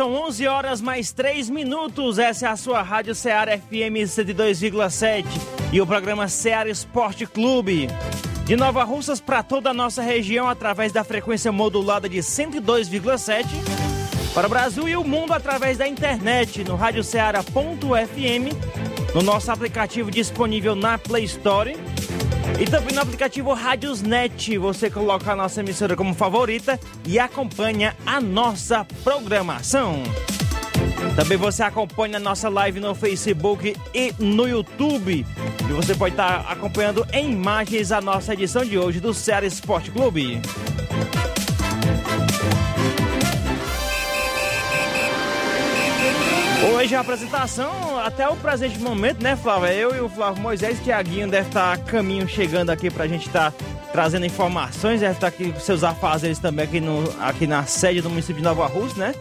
São 11 horas mais 3 minutos. Essa é a sua Rádio Ceará FM 102,7 e o programa Ceará Esporte Clube. De Nova Russas para toda a nossa região através da frequência modulada de 102,7 para o Brasil e o mundo através da internet no radioceara.fm, no nosso aplicativo disponível na Play Store e também no aplicativo Rádiosnet. Você coloca a nossa emissora como favorita e acompanha a nossa programação. Também você acompanha a nossa live no Facebook e no YouTube. E você pode estar acompanhando em imagens a nossa edição de hoje do Ceará Esporte Clube. Hoje a apresentação, até o presente momento, né, Flávio? Eu e o Flávio Moisés e Tiaguinho devem estar a caminho chegando aqui pra gente estar trazendo informações, deve estar aqui com seus afazeres também aqui, no, aqui na sede do município de Nova Rússia, né?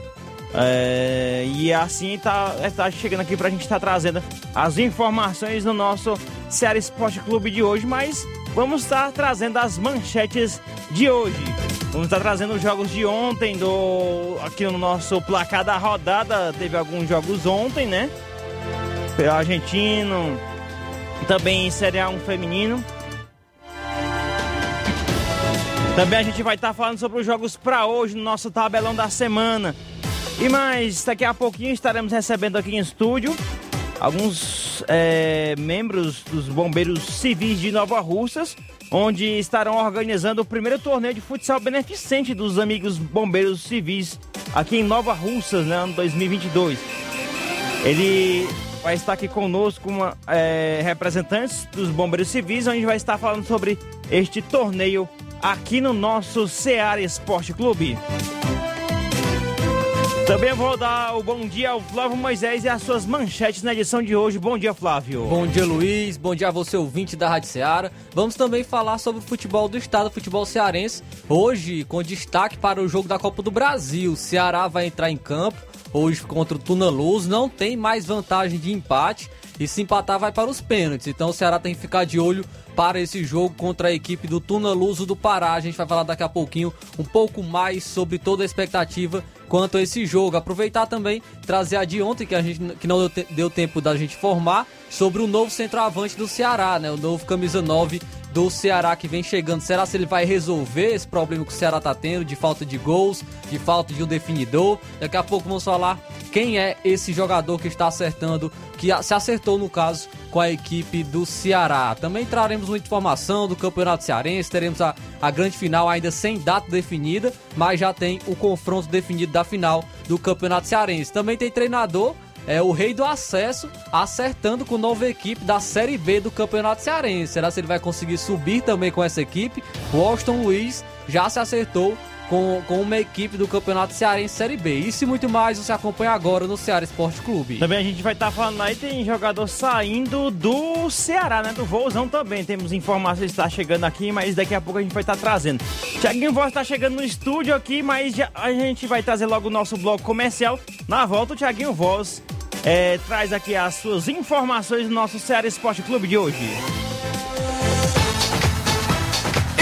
É, e assim tá, tá chegando aqui pra gente estar trazendo as informações no nosso Ceará Esporte Clube de hoje, mas vamos estar trazendo as manchetes de hoje. Vamos estar trazendo os jogos de ontem do aqui no nosso placar da rodada. Teve alguns jogos ontem, né? Pelo argentino, também Série A1 feminino. Também a gente vai estar falando sobre os jogos para hoje no nosso tabelão da semana. E mais, daqui a pouquinho estaremos recebendo aqui em estúdio alguns é, membros dos bombeiros civis de Nova Russas, onde estarão organizando o primeiro torneio de futsal beneficente dos amigos bombeiros civis aqui em Nova Russas, né, ano 2022. Ele vai estar aqui conosco uma, é, representantes dos bombeiros civis, onde vai estar falando sobre este torneio aqui no nosso Ceará Esporte Clube. Também vou dar o bom dia ao Flávio Moisés e as suas manchetes na edição de hoje. Bom dia, Flávio. Bom dia, Luiz. Bom dia a você, ouvinte da Rádio Ceará. Vamos também falar sobre o futebol do estado, futebol cearense. Hoje, com destaque para o jogo da Copa do Brasil. O Ceará vai entrar em campo hoje contra o Tuna Luz. Não tem mais vantagem de empate. E se empatar, vai para os pênaltis. Então o Ceará tem que ficar de olho para esse jogo contra a equipe do Tuna Luso do Pará. A gente vai falar daqui a pouquinho um pouco mais sobre toda a expectativa quanto a esse jogo. Aproveitar também, trazer a de ontem, que a gente que não deu, deu tempo da gente formar, sobre o novo centroavante do Ceará, né? O novo camisa 9 do Ceará que vem chegando. Será se ele vai resolver esse problema que o Ceará tá tendo de falta de gols, de falta de um definidor? Daqui a pouco vamos falar quem é esse jogador que está acertando, que se acertou no caso com a equipe do Ceará. Também traremos muita informação do Campeonato Cearense, teremos a, a grande final ainda sem data definida, mas já tem o confronto definido da final do Campeonato Cearense. Também tem treinador é o rei do acesso, acertando com nova equipe da Série B do Campeonato Cearense. Será se ele vai conseguir subir também com essa equipe? O Austin Luiz já se acertou com, com uma equipe do Campeonato Cearense Série B. Isso e muito mais você acompanha agora no Ceará Esporte Clube. Também a gente vai estar tá falando aí, tem jogador saindo do Ceará, né? Do Vozão também. Temos informações que está chegando aqui, mas daqui a pouco a gente vai estar tá trazendo. Tiaguinho Voz está chegando no estúdio aqui, mas já, a gente vai trazer logo o nosso bloco comercial. Na volta, o Tiaguinho Voz é, traz aqui as suas informações do nosso Ceará Esporte Clube de hoje.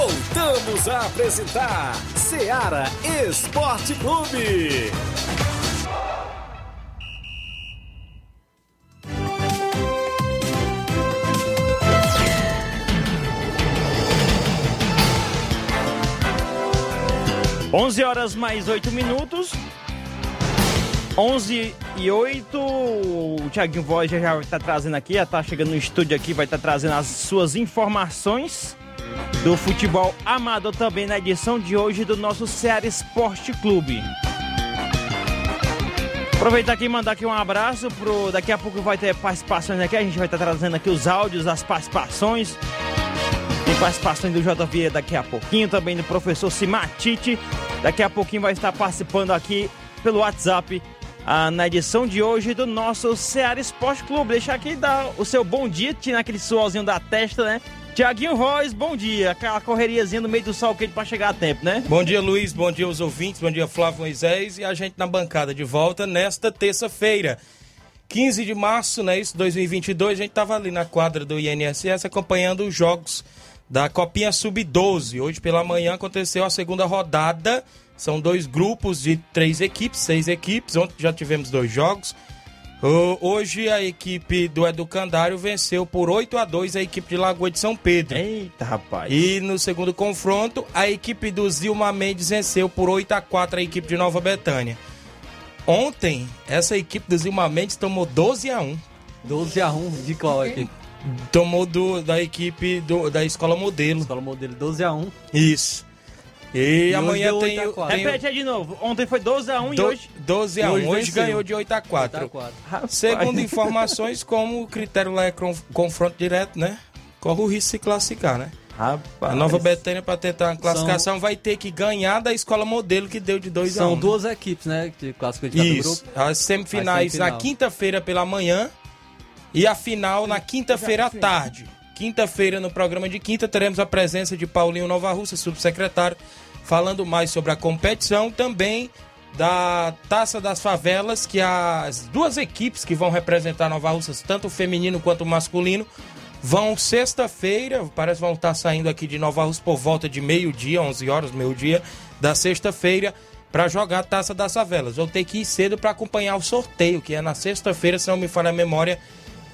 Voltamos a apresentar Seara Esporte Clube. Onze horas mais 8 minutos. 11 e 8. O Thiaguinho Voz já estar trazendo aqui, já está chegando no estúdio aqui, vai estar trazendo as suas informações do futebol amador também na edição de hoje do nosso Ceará Esporte Clube. Aproveitar aqui e mandar aqui um abraço pro. Daqui a pouco vai ter participações aqui, a gente vai estar trazendo aqui os áudios, as participações. Tem participações do JV daqui a pouquinho, também do professor Simatite. Daqui a pouquinho vai estar participando aqui pelo WhatsApp ah, na edição de hoje do nosso Ceará Esporte Clube. Deixar aqui dar o seu bom dia, tirar aquele suorzinho da testa, né? Tiaguinho Royce, bom dia. Aquela correriazinha no meio do sol quente pra chegar a tempo, né? Bom dia, Luiz. Bom dia aos ouvintes. Bom dia, Flávio Moisés. E a gente na bancada de volta nesta terça-feira. 15 de março, né? Isso, 2022. A gente tava ali na quadra do INSS acompanhando os jogos da Copinha Sub-12. Hoje pela manhã aconteceu a segunda rodada. São dois grupos de três equipes, seis equipes. Ontem já tivemos dois jogos. Hoje a equipe do Educandário venceu por 8 a 2 a equipe de Lagoa de São Pedro. Eita, rapaz. E no segundo confronto, a equipe do Zilma Mendes venceu por 8 a 4 a equipe de Nova Betânia. Ontem, essa equipe do Zilma Mendes tomou 12 a 1. 12 a 1 de qual equipe? Tomou do, da equipe do, da Escola Modelo. Escola Modelo 12 a 1. Isso. E, E amanhã tem, 8 a o- 4. tem o- Repete aí de novo. Ontem foi 12x1 e do- hoje. 12 a E 1. hoje Hoje, ganhou de 8 a 4. 8 a 4. Rapaz. Segundo informações, como o critério lá é con- confronto direto, né? Corre o risco de se classificar, né? Rapaz. A Nova Betânia, para tentar uma classificação, vai ter que ganhar da escola modelo que deu de 2 a 1. São duas equipes, né? Que classificam de cada Isso. grupo. As semifinais A na quinta-feira pela manhã e a final na quinta-feira à tarde. Quinta-feira, no programa de quinta, teremos a presença de Paulinho Nova Russa, subsecretário, falando mais sobre a competição, também da Taça das Favelas, que as duas equipes que vão representar Nova Russas, tanto o feminino quanto o masculino, vão sexta-feira, parece que vão estar saindo aqui de Nova Russa por volta de meio-dia, 11 horas, meio-dia da sexta-feira, para jogar a Taça das Favelas. Vou ter que ir cedo para acompanhar o sorteio, que é na sexta-feira, se não me falha a memória,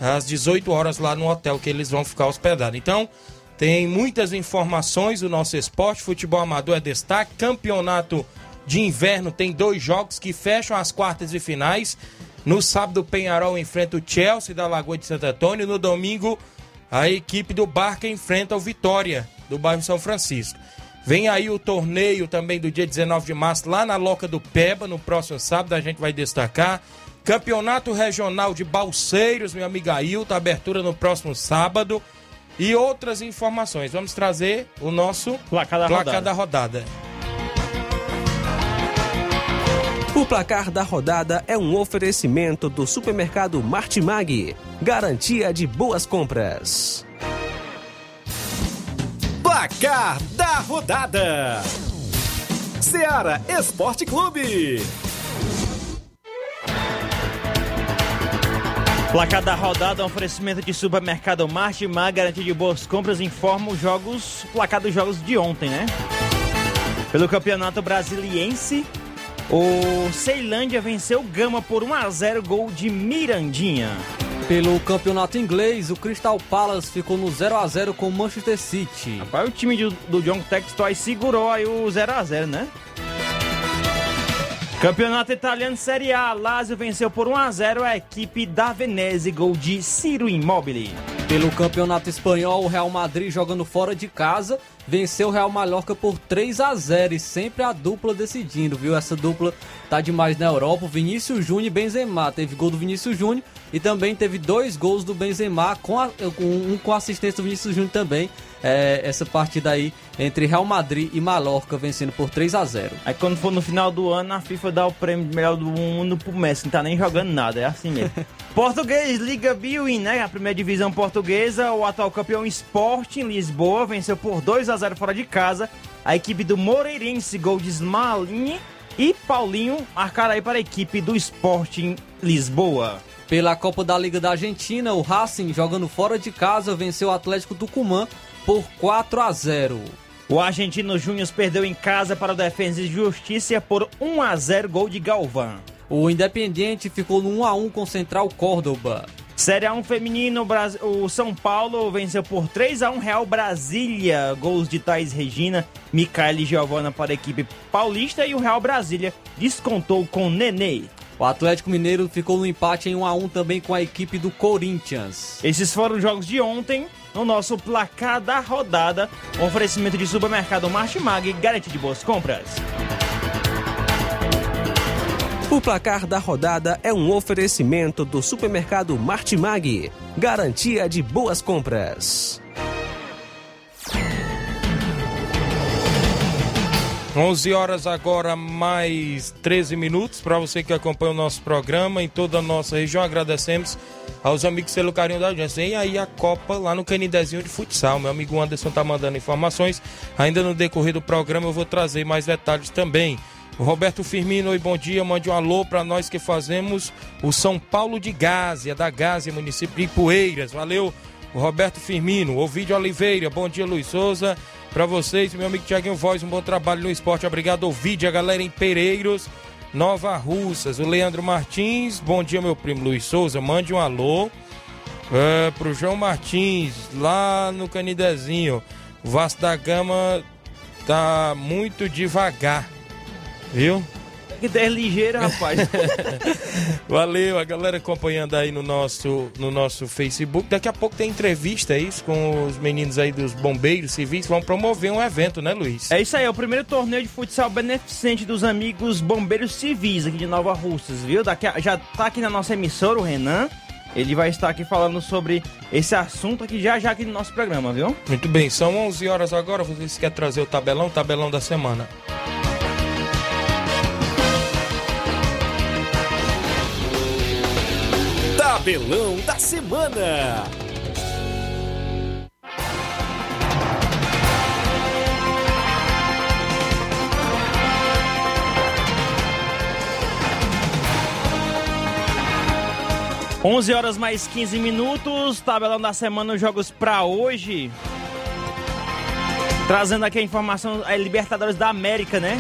às 18 horas lá no hotel que eles vão ficar hospedados. Então, tem muitas informações do nosso esporte, futebol amador é destaque, campeonato de inverno tem dois jogos que fecham as quartas e finais. No sábado, o Penharol enfrenta o Chelsea da Lagoa de Santo Antônio. No domingo, a equipe do Barca enfrenta o Vitória, do bairro São Francisco. Vem aí o torneio também do dia 19 de março, lá na Loca do Peba, no próximo sábado, a gente vai destacar. Campeonato Regional de Balseiros, meu amigo Ailton, abertura no próximo sábado. E outras informações. Vamos trazer o nosso Placar da placar rodada. da rodada. O placar da rodada é um oferecimento do supermercado Martimag. Garantia de boas compras. Placar da rodada: Seara Esporte Clube. Placar da rodada, um oferecimento de supermercado Martimag, garantia de boas compras, informa os jogos, placar dos jogos de ontem, né? Pelo Campeonato Brasiliense, o Ceilândia venceu o Gama por 1 a 0 gol de Mirandinha. Pelo campeonato inglês, o Crystal Palace ficou no 0 a 0 com o Manchester City. Rapaz, o time do, do John Textor segurou aí o 0 a 0 né? Campeonato Italiano Série A, Lazio venceu por 1 a 0 a equipe da Venezia, gol de Ciro Immobile. Pelo Campeonato Espanhol, o Real Madrid jogando fora de casa venceu o Real Mallorca por 3 a 0 e sempre a dupla decidindo, viu? Essa dupla tá demais na Europa. Vinícius Júnior e Benzema. Teve gol do Vinícius Júnior e também teve dois gols do Benzema, com, a, um com assistência do Vinícius Júnior também. É, essa partida aí entre Real Madrid e Mallorca vencendo por 3 a 0 Aí quando for no final do ano, a FIFA dá o prêmio de melhor do mundo pro Messi, não tá nem jogando nada, é assim mesmo. Português, Liga Biwin, né? A primeira divisão portuguesa, o atual campeão Sporting Lisboa venceu por 2 a 0 fora de casa. A equipe do Moreirense, gol de Smalling e Paulinho marcaram aí para a equipe do Sporting Lisboa. Pela Copa da Liga da Argentina, o Racing jogando fora de casa venceu o Atlético Tucumã por 4 a 0. O Argentino Júnior perdeu em casa para o Defensa e Justiça por 1 a 0 gol de Galvão. O Independiente ficou no 1 a 1 com o Central Córdoba. Série A1 feminino, o São Paulo venceu por 3 a 1 Real Brasília. Gols de Thais Regina, Micaele e Giovana para a equipe paulista e o Real Brasília descontou com Nenê. O Atlético Mineiro ficou no empate em 1 a 1 também com a equipe do Corinthians. Esses foram os jogos de ontem no nosso placar da rodada. Oferecimento de supermercado Martimag, garante de boas compras. O placar da rodada é um oferecimento do supermercado Martimag, garantia de boas compras. 11 horas agora, mais 13 minutos. Para você que acompanha o nosso programa em toda a nossa região, agradecemos aos amigos pelo carinho da audiência. E aí a Copa lá no Canidezinho de Futsal. Meu amigo Anderson tá mandando informações. Ainda no decorrer do programa eu vou trazer mais detalhes também. O Roberto Firmino, oi, bom dia. Mande um alô para nós que fazemos o São Paulo de Gásia, da Gásia, município de Poeiras. Valeu, Roberto Firmino. Ovidio Oliveira, bom dia, Luiz Souza. Para vocês, meu amigo Tiaguinho Voz, um bom trabalho no esporte. Obrigado, Ovidio, a galera em Pereiros, Nova Russas. O Leandro Martins, bom dia, meu primo Luiz Souza. Mande um alô é, pro João Martins, lá no Canidezinho. O Vasco da Gama tá muito devagar. Viu? Que der ligeiro, rapaz. Valeu, a galera acompanhando aí no nosso, no nosso Facebook. Daqui a pouco tem entrevista, é isso? Com os meninos aí dos bombeiros civis. Vão promover um evento, né, Luiz? É isso aí, é o primeiro torneio de futsal beneficente dos amigos bombeiros civis aqui de Nova Russas, viu? Daqui a, já tá aqui na nossa emissora, o Renan. Ele vai estar aqui falando sobre esse assunto aqui já já aqui no nosso programa, viu? Muito bem, são 11 horas agora. Vocês querem trazer o tabelão? Tabelão da semana. Tabelão da Semana. Onze horas mais 15 minutos, tabelão da semana, os jogos pra hoje. Trazendo aqui a informação, é Libertadores da América, né?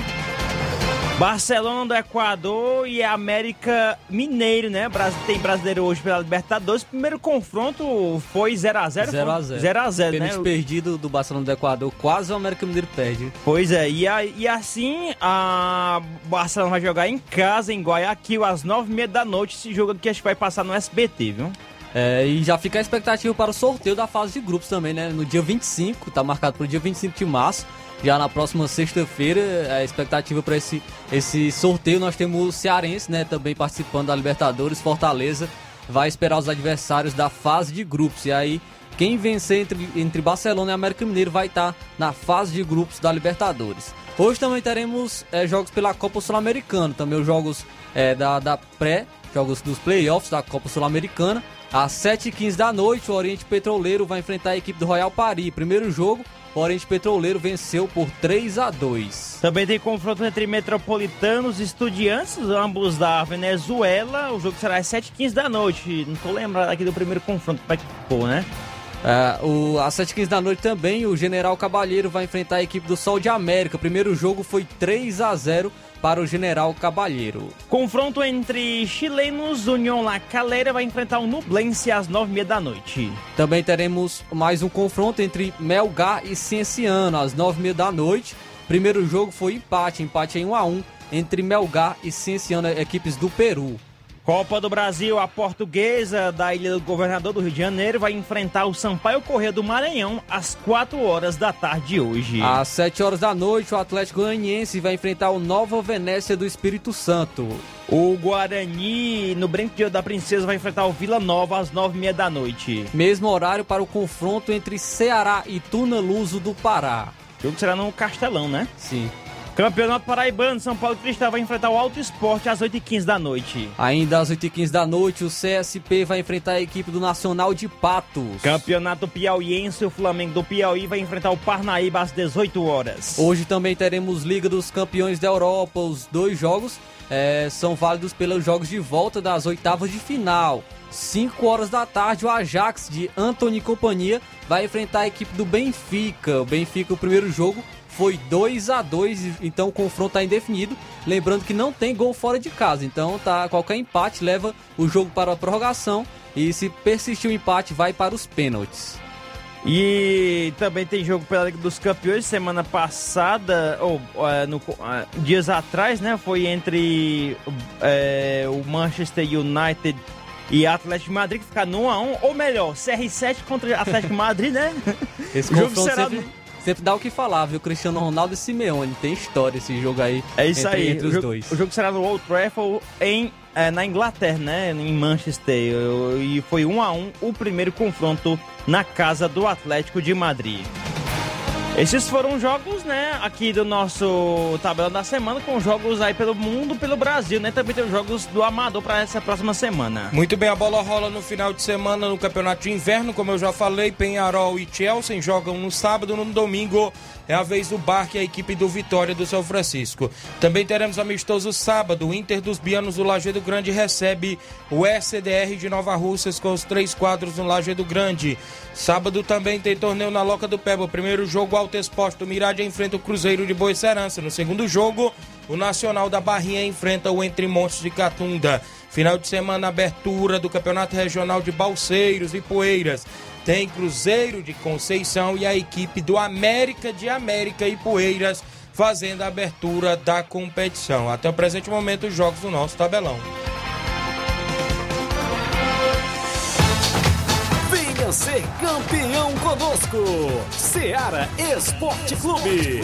Barcelona do Equador e América Mineiro, né? Tem brasileiro hoje pela Libertadores. Primeiro confronto foi 0x0. 0x0. 0x0, Pênalti né? perdido do Barcelona do Equador, quase o América Mineiro perde. Pois é, e, a, e assim a Barcelona vai jogar em casa, em Guayaquil, às 9h30 da noite. Esse jogo aqui acho que vai passar no SBT, viu? É, e já fica a expectativa para o sorteio da fase de grupos também, né? No dia 25, tá marcado para o dia 25 de março. Já na próxima sexta-feira, a expectativa para esse, esse sorteio, nós temos o Cearense, né? Também participando da Libertadores, Fortaleza. Vai esperar os adversários da fase de grupos. E aí, quem vencer entre, entre Barcelona e América Mineiro vai estar tá na fase de grupos da Libertadores. Hoje também teremos é, jogos pela Copa Sul-Americana, também os jogos é, da, da pré, jogos dos playoffs da Copa Sul-Americana. Às 7h15 da noite, o Oriente Petroleiro vai enfrentar a equipe do Royal Paris. Primeiro jogo, o Oriente Petroleiro venceu por 3 a 2. Também tem confronto entre Metropolitanos e Estudiantes, ambos da Venezuela. O jogo será às 7h15 da noite. Não tô lembrado aqui do primeiro confronto, como é que ficou, né? É, o, às 7h15 da noite também, o General Cabalheiro vai enfrentar a equipe do Sol de América. O primeiro jogo foi 3 a 0 para o General Cabalheiro. Confronto entre chilenos, União La Calera vai enfrentar o Nublense às 9h30 da noite. Também teremos mais um confronto entre Melgar e Cienciano às 9h30 da noite. Primeiro jogo foi empate, empate em 1 a 1 entre Melgar e Cienciano, equipes do Peru. Copa do Brasil, a portuguesa da Ilha do Governador do Rio de Janeiro vai enfrentar o Sampaio Corrêa do Maranhão às 4 horas da tarde de hoje. Às 7 horas da noite, o Atlético Goianiense vai enfrentar o Nova Venécia do Espírito Santo. O Guarani, no Brinco da Princesa, vai enfrentar o Vila Nova às 9h30 da noite. Mesmo horário para o confronto entre Ceará e Tuna Luso do Pará. O jogo será no Castelão, né? Sim. Campeonato Paraibano, São Paulo Cristal vai enfrentar o Alto Esporte às 8h15 da noite. Ainda às 8h15 da noite, o CSP vai enfrentar a equipe do Nacional de Patos. Campeonato Piauiense, o Flamengo do Piauí vai enfrentar o Parnaíba às 18 horas. Hoje também teremos Liga dos Campeões da Europa. Os dois jogos é, são válidos pelos jogos de volta das oitavas de final. 5 horas da tarde, o Ajax de Anthony e Companhia vai enfrentar a equipe do Benfica. O Benfica, o primeiro jogo, foi 2 a 2 então o confronto está indefinido. Lembrando que não tem gol fora de casa, então tá qualquer empate leva o jogo para a prorrogação e se persistir o empate vai para os pênaltis. E também tem jogo pela Liga dos Campeões semana passada, ou uh, no, uh, dias atrás, né? Foi entre uh, o Manchester United e Atlético de Madrid que ficaram no 1x1, ou melhor, CR7 contra Atlético de Madrid, né? Esse jogo será sempre, sempre dá o que falar, viu? Cristiano Ronaldo e Simeone, tem história esse jogo aí. É isso entre, aí. Entre o os jogo, dois. O jogo será no Old Trafford em é, na Inglaterra, né? Em Manchester. E foi 1 a 1 o primeiro confronto na casa do Atlético de Madrid. Esses foram jogos, né, aqui do nosso tabela da semana, com jogos aí pelo mundo, pelo Brasil, né? Também tem jogos do Amador para essa próxima semana. Muito bem, a bola rola no final de semana no Campeonato de Inverno, como eu já falei, Penharol e Chelsea jogam no sábado, no domingo é a vez do Barque a equipe do Vitória do São Francisco. Também teremos amistoso sábado, o Inter dos Bianos do Lajeado Grande recebe o SDR de Nova Russas com os três quadros no Lajeado Grande. Sábado também tem torneio na Loca do Peba. O primeiro jogo, Alto Esporte do Mirade enfrenta o Cruzeiro de Boa. No segundo jogo, o Nacional da Barrinha enfrenta o Entre Montes de Catunda. Final de semana, abertura do Campeonato Regional de Balseiros e Poeiras. Tem Cruzeiro de Conceição e a equipe do América de América e Poeiras fazendo a abertura da competição. Até o presente momento, os jogos do nosso tabelão. Venha ser campeão conosco, Seara Esporte Clube.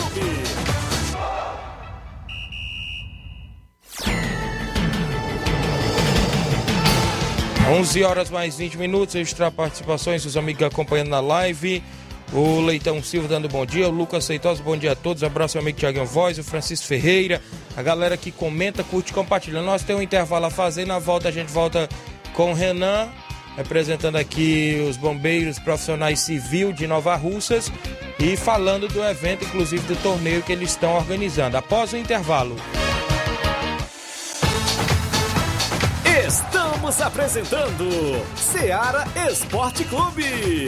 11 horas mais 20 minutos, extra participações, os amigos acompanhando na live. O Leitão Silva dando bom dia, o Lucas Seitosa, bom dia a todos. Abraço ao amigo Tiaguinho Voz, o Francisco Ferreira, a galera que comenta, curte, compartilha. Nós temos um intervalo a fazer, na volta a gente volta com o Renan, representando aqui os bombeiros profissionais civil de Nova Russas e falando do evento, inclusive do torneio que eles estão organizando. Após o intervalo. Estamos apresentando Seara Esporte Clube.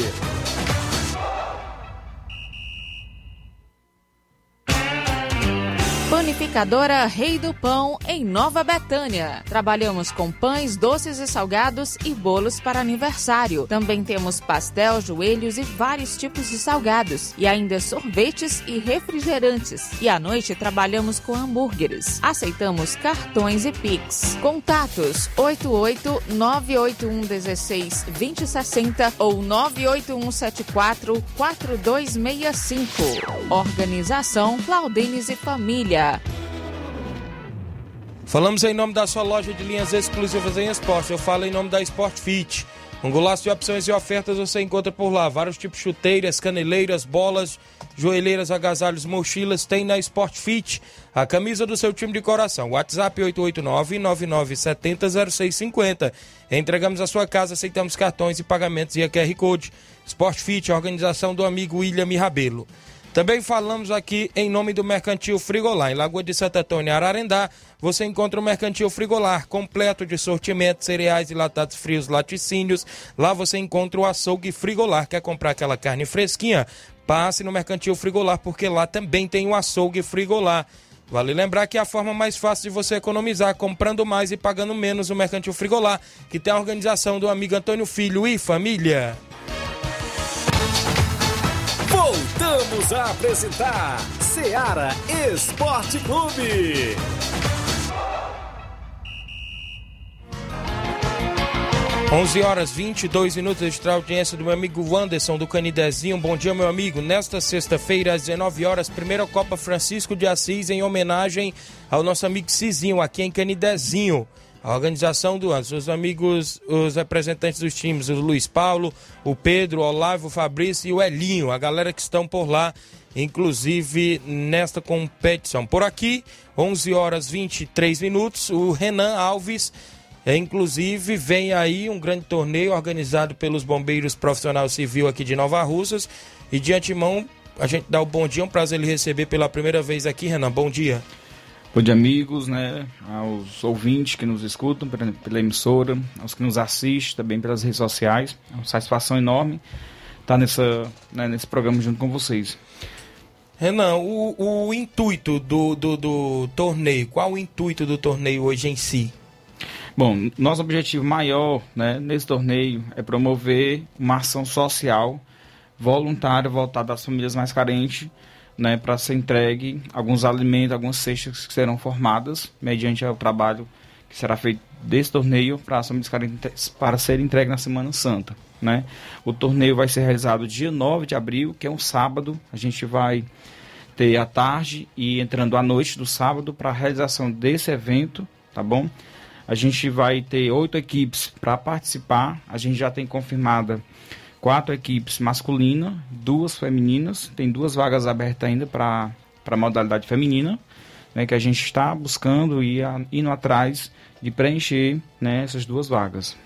Panificadora Rei do Pão, em Nova Betânia. Trabalhamos com pães, doces e salgados e bolos para aniversário. Também temos pastel, joelhos e vários tipos de salgados. E ainda sorvetes e refrigerantes. E à noite trabalhamos com hambúrgueres. Aceitamos cartões e Pix. Contatos 88 981 16 2060 ou 981 74 4265. Organização Claudenes e Família. Falamos em nome da sua loja de linhas exclusivas em esporte. Eu falo em nome da Sport Fit. Um golaço de opções e ofertas você encontra por lá. Vários tipos de chuteiras, caneleiras, bolas, joelheiras, agasalhos, mochilas. Tem na Sport Fit. A camisa do seu time de coração. WhatsApp 889-9970-0650. Entregamos a sua casa, aceitamos cartões e pagamentos via QR Code. Sport Fit, a organização do amigo William Rabelo. Também falamos aqui em nome do Mercantil Frigolar. Em Lagoa de Santa Antônia, Ararendá, você encontra o Mercantil Frigolar, completo de sortimento, cereais e latados frios, laticínios. Lá você encontra o açougue Frigolar. Quer comprar aquela carne fresquinha? Passe no Mercantil Frigolar, porque lá também tem o açougue Frigolar. Vale lembrar que é a forma mais fácil de você economizar, comprando mais e pagando menos o Mercantil Frigolar, que tem a organização do amigo Antônio Filho e família. Voltamos a apresentar Seara Esporte Clube. 11 horas 22 minutos, extra audiência do meu amigo Wanderson do Canidezinho. Bom dia, meu amigo. Nesta sexta-feira, às 19 horas, primeira Copa Francisco de Assis, em homenagem ao nosso amigo Cizinho, aqui em Canidezinho. A organização do ano, os amigos, os representantes dos times, o Luiz Paulo, o Pedro, o Olavo, o Fabrício e o Elinho, a galera que estão por lá, inclusive nesta competição. Por aqui, 11 horas 23 minutos, o Renan Alves é, inclusive, vem aí um grande torneio organizado pelos bombeiros profissional civil aqui de Nova Russas. E de antemão, a gente dá o bom dia, é um prazer ele receber pela primeira vez aqui, Renan. Bom dia. Bom dia, amigos, né? Aos ouvintes que nos escutam pela, pela emissora, aos que nos assistem também pelas redes sociais. É uma satisfação enorme estar nessa, né, nesse programa junto com vocês. Renan, o, o intuito do, do, do torneio, qual o intuito do torneio hoje em si? Bom, nosso objetivo maior né, nesse torneio é promover uma ação social voluntária voltada às famílias mais carentes, né, para ser entregue alguns alimentos, algumas cestas que serão formadas mediante o trabalho que será feito desse torneio para as famílias carentes para ser entregue na Semana Santa. Né? O torneio vai ser realizado dia 9 de abril, que é um sábado. A gente vai ter a tarde e entrando à noite do sábado para a realização desse evento, tá bom? A gente vai ter oito equipes para participar. A gente já tem confirmada quatro equipes masculinas, duas femininas. Tem duas vagas abertas ainda para a modalidade feminina, né, que a gente está buscando e indo atrás de preencher né, essas duas vagas.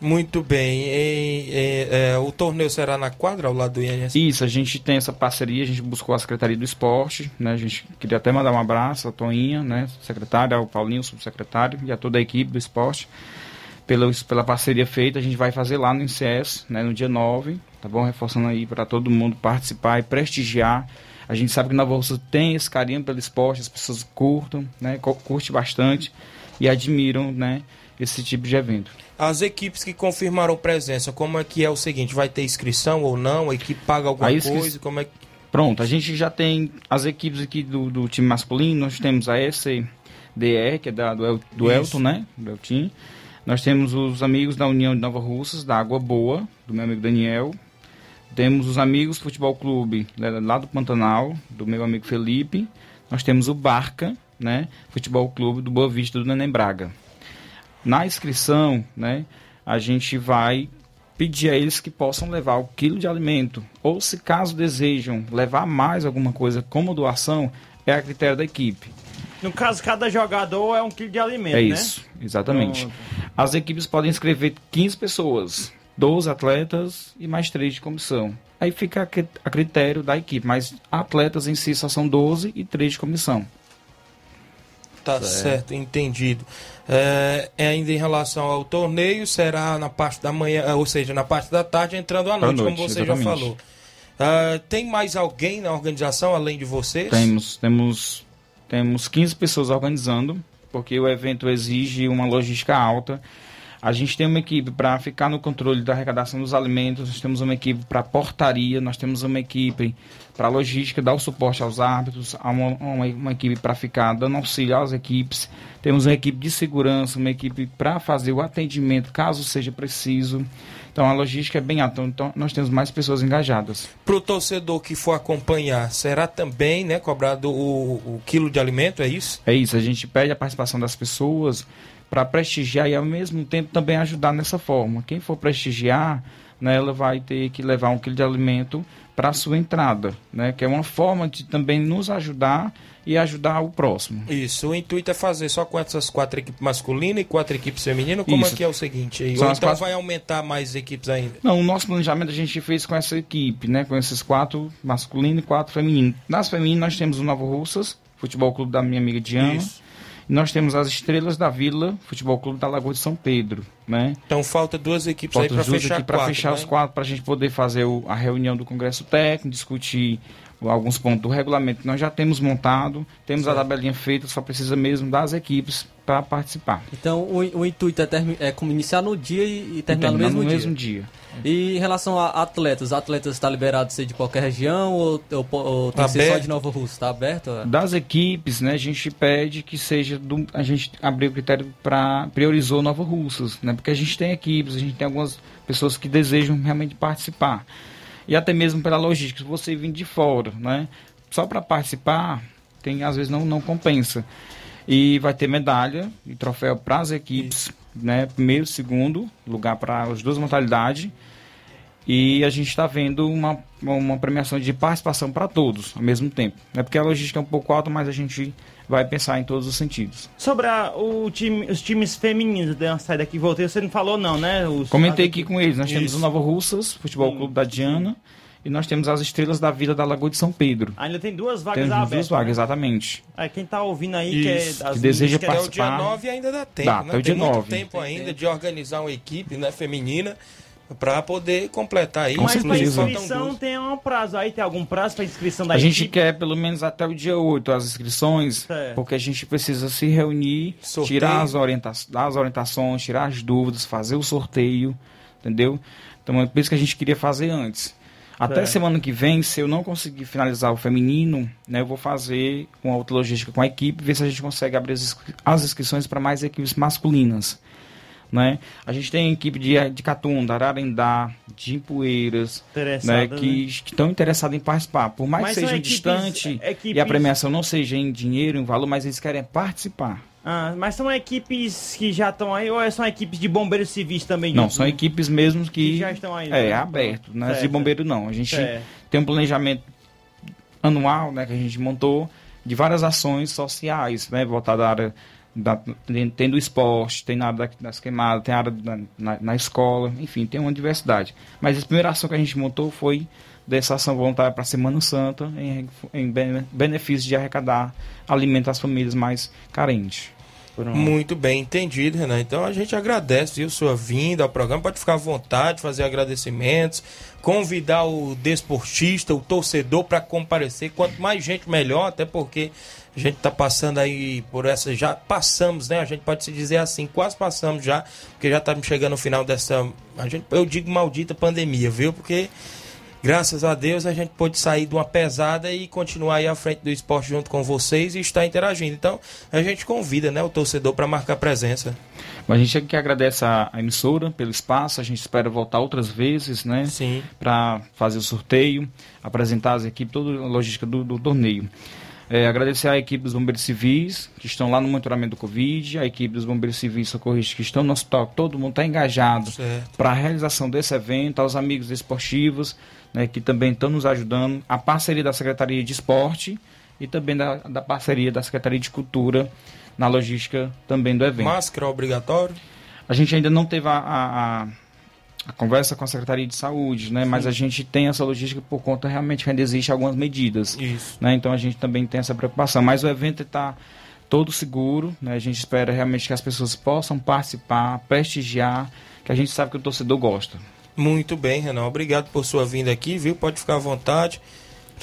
Muito bem. E, e, é, o torneio será na quadra ao lado do INSS? Isso, a gente tem essa parceria, a gente buscou a Secretaria do Esporte, né? A gente queria até mandar um abraço à Toinha, né? Secretária, ao Paulinho, subsecretário, e a toda a equipe do esporte. Pela, pela parceria feita, a gente vai fazer lá no INSS, né? No dia 9, tá bom? Reforçando aí para todo mundo participar e prestigiar. A gente sabe que Nova Rússia tem esse carinho pelo esporte, as pessoas curtam, né? Curte bastante e admiram, né? Esse tipo de evento. As equipes que confirmaram presença, como é que é o seguinte? Vai ter inscrição ou não? A equipe paga alguma coisa? Como é que... Pronto, a gente já tem as equipes aqui do, do time masculino, nós temos a SDR, que é da, do, El, do Elton, né? Do Elton. Nós temos os amigos da União de Nova Russas, da Água Boa, do meu amigo Daniel. Temos os amigos Futebol Clube, né, lá do Pantanal, do meu amigo Felipe. Nós temos o Barca, né? Futebol Clube do Boa Vista do Neném Braga. Na inscrição, né, a gente vai pedir a eles que possam levar o quilo de alimento, ou se caso desejam levar mais alguma coisa como doação, é a critério da equipe. No caso, cada jogador é um quilo de alimento, é né? É isso, exatamente. Pronto. As equipes podem inscrever 15 pessoas, 12 atletas e mais 3 de comissão. Aí fica a critério da equipe, mas atletas em si só são 12 e 3 de comissão. Tá certo, entendido. É, é, ainda em relação ao torneio, será na parte da manhã, ou seja, na parte da tarde, entrando à noite, noite como você exatamente. já falou. Uh, tem mais alguém na organização além de vocês? Temos, temos, temos 15 pessoas organizando, porque o evento exige uma logística alta. A gente tem uma equipe para ficar no controle da arrecadação dos alimentos, nós temos uma equipe para portaria, nós temos uma equipe para logística, dar o suporte aos árbitros, uma, uma, uma equipe para ficar dando auxílio às equipes, temos uma equipe de segurança, uma equipe para fazer o atendimento caso seja preciso. Então a logística é bem alta, então nós temos mais pessoas engajadas. Para o torcedor que for acompanhar, será também né, cobrado o, o quilo de alimento, é isso? É isso, a gente pede a participação das pessoas para prestigiar e ao mesmo tempo também ajudar nessa forma. Quem for prestigiar, né, ela vai ter que levar um quilo de alimento para a sua entrada, né, que é uma forma de também nos ajudar e ajudar o próximo. Isso, o intuito é fazer só com essas quatro equipes masculinas e quatro equipes femininas, como Isso. é que é o seguinte? Aí? Ou então quatro... vai aumentar mais equipes ainda? Não, o nosso planejamento a gente fez com essa equipe, né, com esses quatro masculinos e quatro femininos. Nas femininas nós temos o Novo Russas, Futebol Clube da minha amiga Diana. Isso nós temos as Estrelas da Vila, Futebol Clube da Lagoa de São Pedro. né? Então falta duas equipes Falta aí para fechar aqui para quatro, fechar né? os quatro, para a gente poder fazer o- a reunião do Congresso Técnico, discutir alguns pontos do regulamento que nós já temos montado, temos a tabelinha feita, só precisa mesmo das equipes para participar. Então o, o intuito é, termi- é como iniciar no dia e, e terminar no terminar mesmo no dia. mesmo dia. E em relação a atletas, atletas está liberado de ser de qualquer região ou, ou, ou tem que ser só de Nova Rússia? Está aberto? é? Das equipes, né, a gente pede que seja do, a gente abriu o critério para priorizou Nova Russas, né? Porque a gente tem equipes, a gente tem algumas pessoas que desejam realmente participar. E até mesmo pela logística, se você vir de fora, né? Só para participar, tem às vezes não não compensa. E vai ter medalha e troféu para as equipes, né? Primeiro, segundo lugar para as duas modalidades. E a gente está vendo uma, uma premiação de participação para todos ao mesmo tempo. É porque a logística é um pouco alta, mas a gente vai pensar em todos os sentidos. Sobre a- o time, os times femininos, uma saída aqui e voltei, você não falou não, né? Os- Comentei aqui com eles. Nós temos Isso. o Nova Russas, Futebol Clube da Diana, e nós temos as Estrelas da Vida da Lagoa de São Pedro. Ainda tem duas vagas Temos abertas. duas vagas, né? exatamente. Aí quem tá ouvindo aí, que é Isso, das que deseja meninas, Até o dia participar. 9 ainda dá tempo, Dá, né? até o Tem dia muito 9. tempo ainda de organizar uma equipe né, feminina para poder completar aí. Mas certeza. inscrição tem um prazo. Aí tem algum prazo pra inscrição da A gente equipe? quer pelo menos até o dia 8 as inscrições, Certo. porque a gente precisa se reunir, Sorteio. tirar as, orienta dar as orientações, tirar as dúvidas, fazer o sorteio, entendeu? Então é por isso que a gente queria fazer antes. Até Certo. semana que vem, se eu não conseguir finalizar o feminino, né, eu vou fazer uma outra logística com a equipe, ver se a gente consegue abrir as, inscri- as inscrições para mais equipes masculinas. Né? A gente tem equipe de, de Catunda, Ararendá, de Ipueiras, né, que que estão interessados em participar. Por mais Mas que seja equipes- distante equipes- e a premiação não seja em dinheiro, em valor, mas eles querem participar. Ah, mas são equipes que já estão aí ou são equipes de bombeiros civis também? Não, são equipes mesmo que, Que já estão aí, é né? aberto, né? Certo. De bombeiro não. A gente Certo. tem um planejamento anual, né, que a gente montou de várias ações sociais, né, voltada à área da, tem, do esporte, tem na área da- das queimadas, tem área da, na, na escola, enfim, tem uma diversidade. Mas a primeira ação que a gente montou foi dessa ação voluntária para a Semana Santa, em, em bene- benefício de arrecadar alimentos às famílias mais carentes. Muito bem entendido, Renan. Então a gente agradece viu, sua vinda ao programa. Pode ficar à vontade, fazer agradecimentos, convidar o desportista, o torcedor para comparecer. Quanto mais gente, melhor, até porque a gente está passando aí por essa. Já passamos, né? A gente pode se dizer assim, quase passamos já, porque já estamos chegando no final dessa. A gente, eu digo maldita pandemia, viu? Porque. Graças a Deus a gente pôde sair de uma pesada e continuar aí à frente do esporte junto com vocês e estar interagindo. Então a gente convida né, o torcedor para marcar presença. Mas a gente aqui agradece a, a emissora pelo espaço, a gente espera voltar outras vezes, né? Sim. Para fazer o sorteio, apresentar as equipes, toda a logística do, do torneio. É, agradecer à equipe dos bombeiros civis, que estão lá no monitoramento do Covid, a equipe dos bombeiros civis socorristas que estão no hospital, todo mundo está engajado para a realização desse evento, aos amigos esportivos, né, que também estão nos ajudando, a parceria da Secretaria de Esporte e também da, da parceria da Secretaria de Cultura na logística também do evento. Máscara obrigatório. A gente ainda não teve a, a, a- conversa com a Secretaria de Saúde, né? Mas a gente tem essa logística por conta realmente que ainda existe algumas medidas. Isso. Né? Então a gente também tem essa preocupação. Mas o evento está todo seguro, né? A gente espera realmente que as pessoas possam participar, prestigiar, que a gente sabe que o torcedor gosta. Muito bem, Renan. Obrigado por sua vinda aqui, viu? Pode ficar à vontade.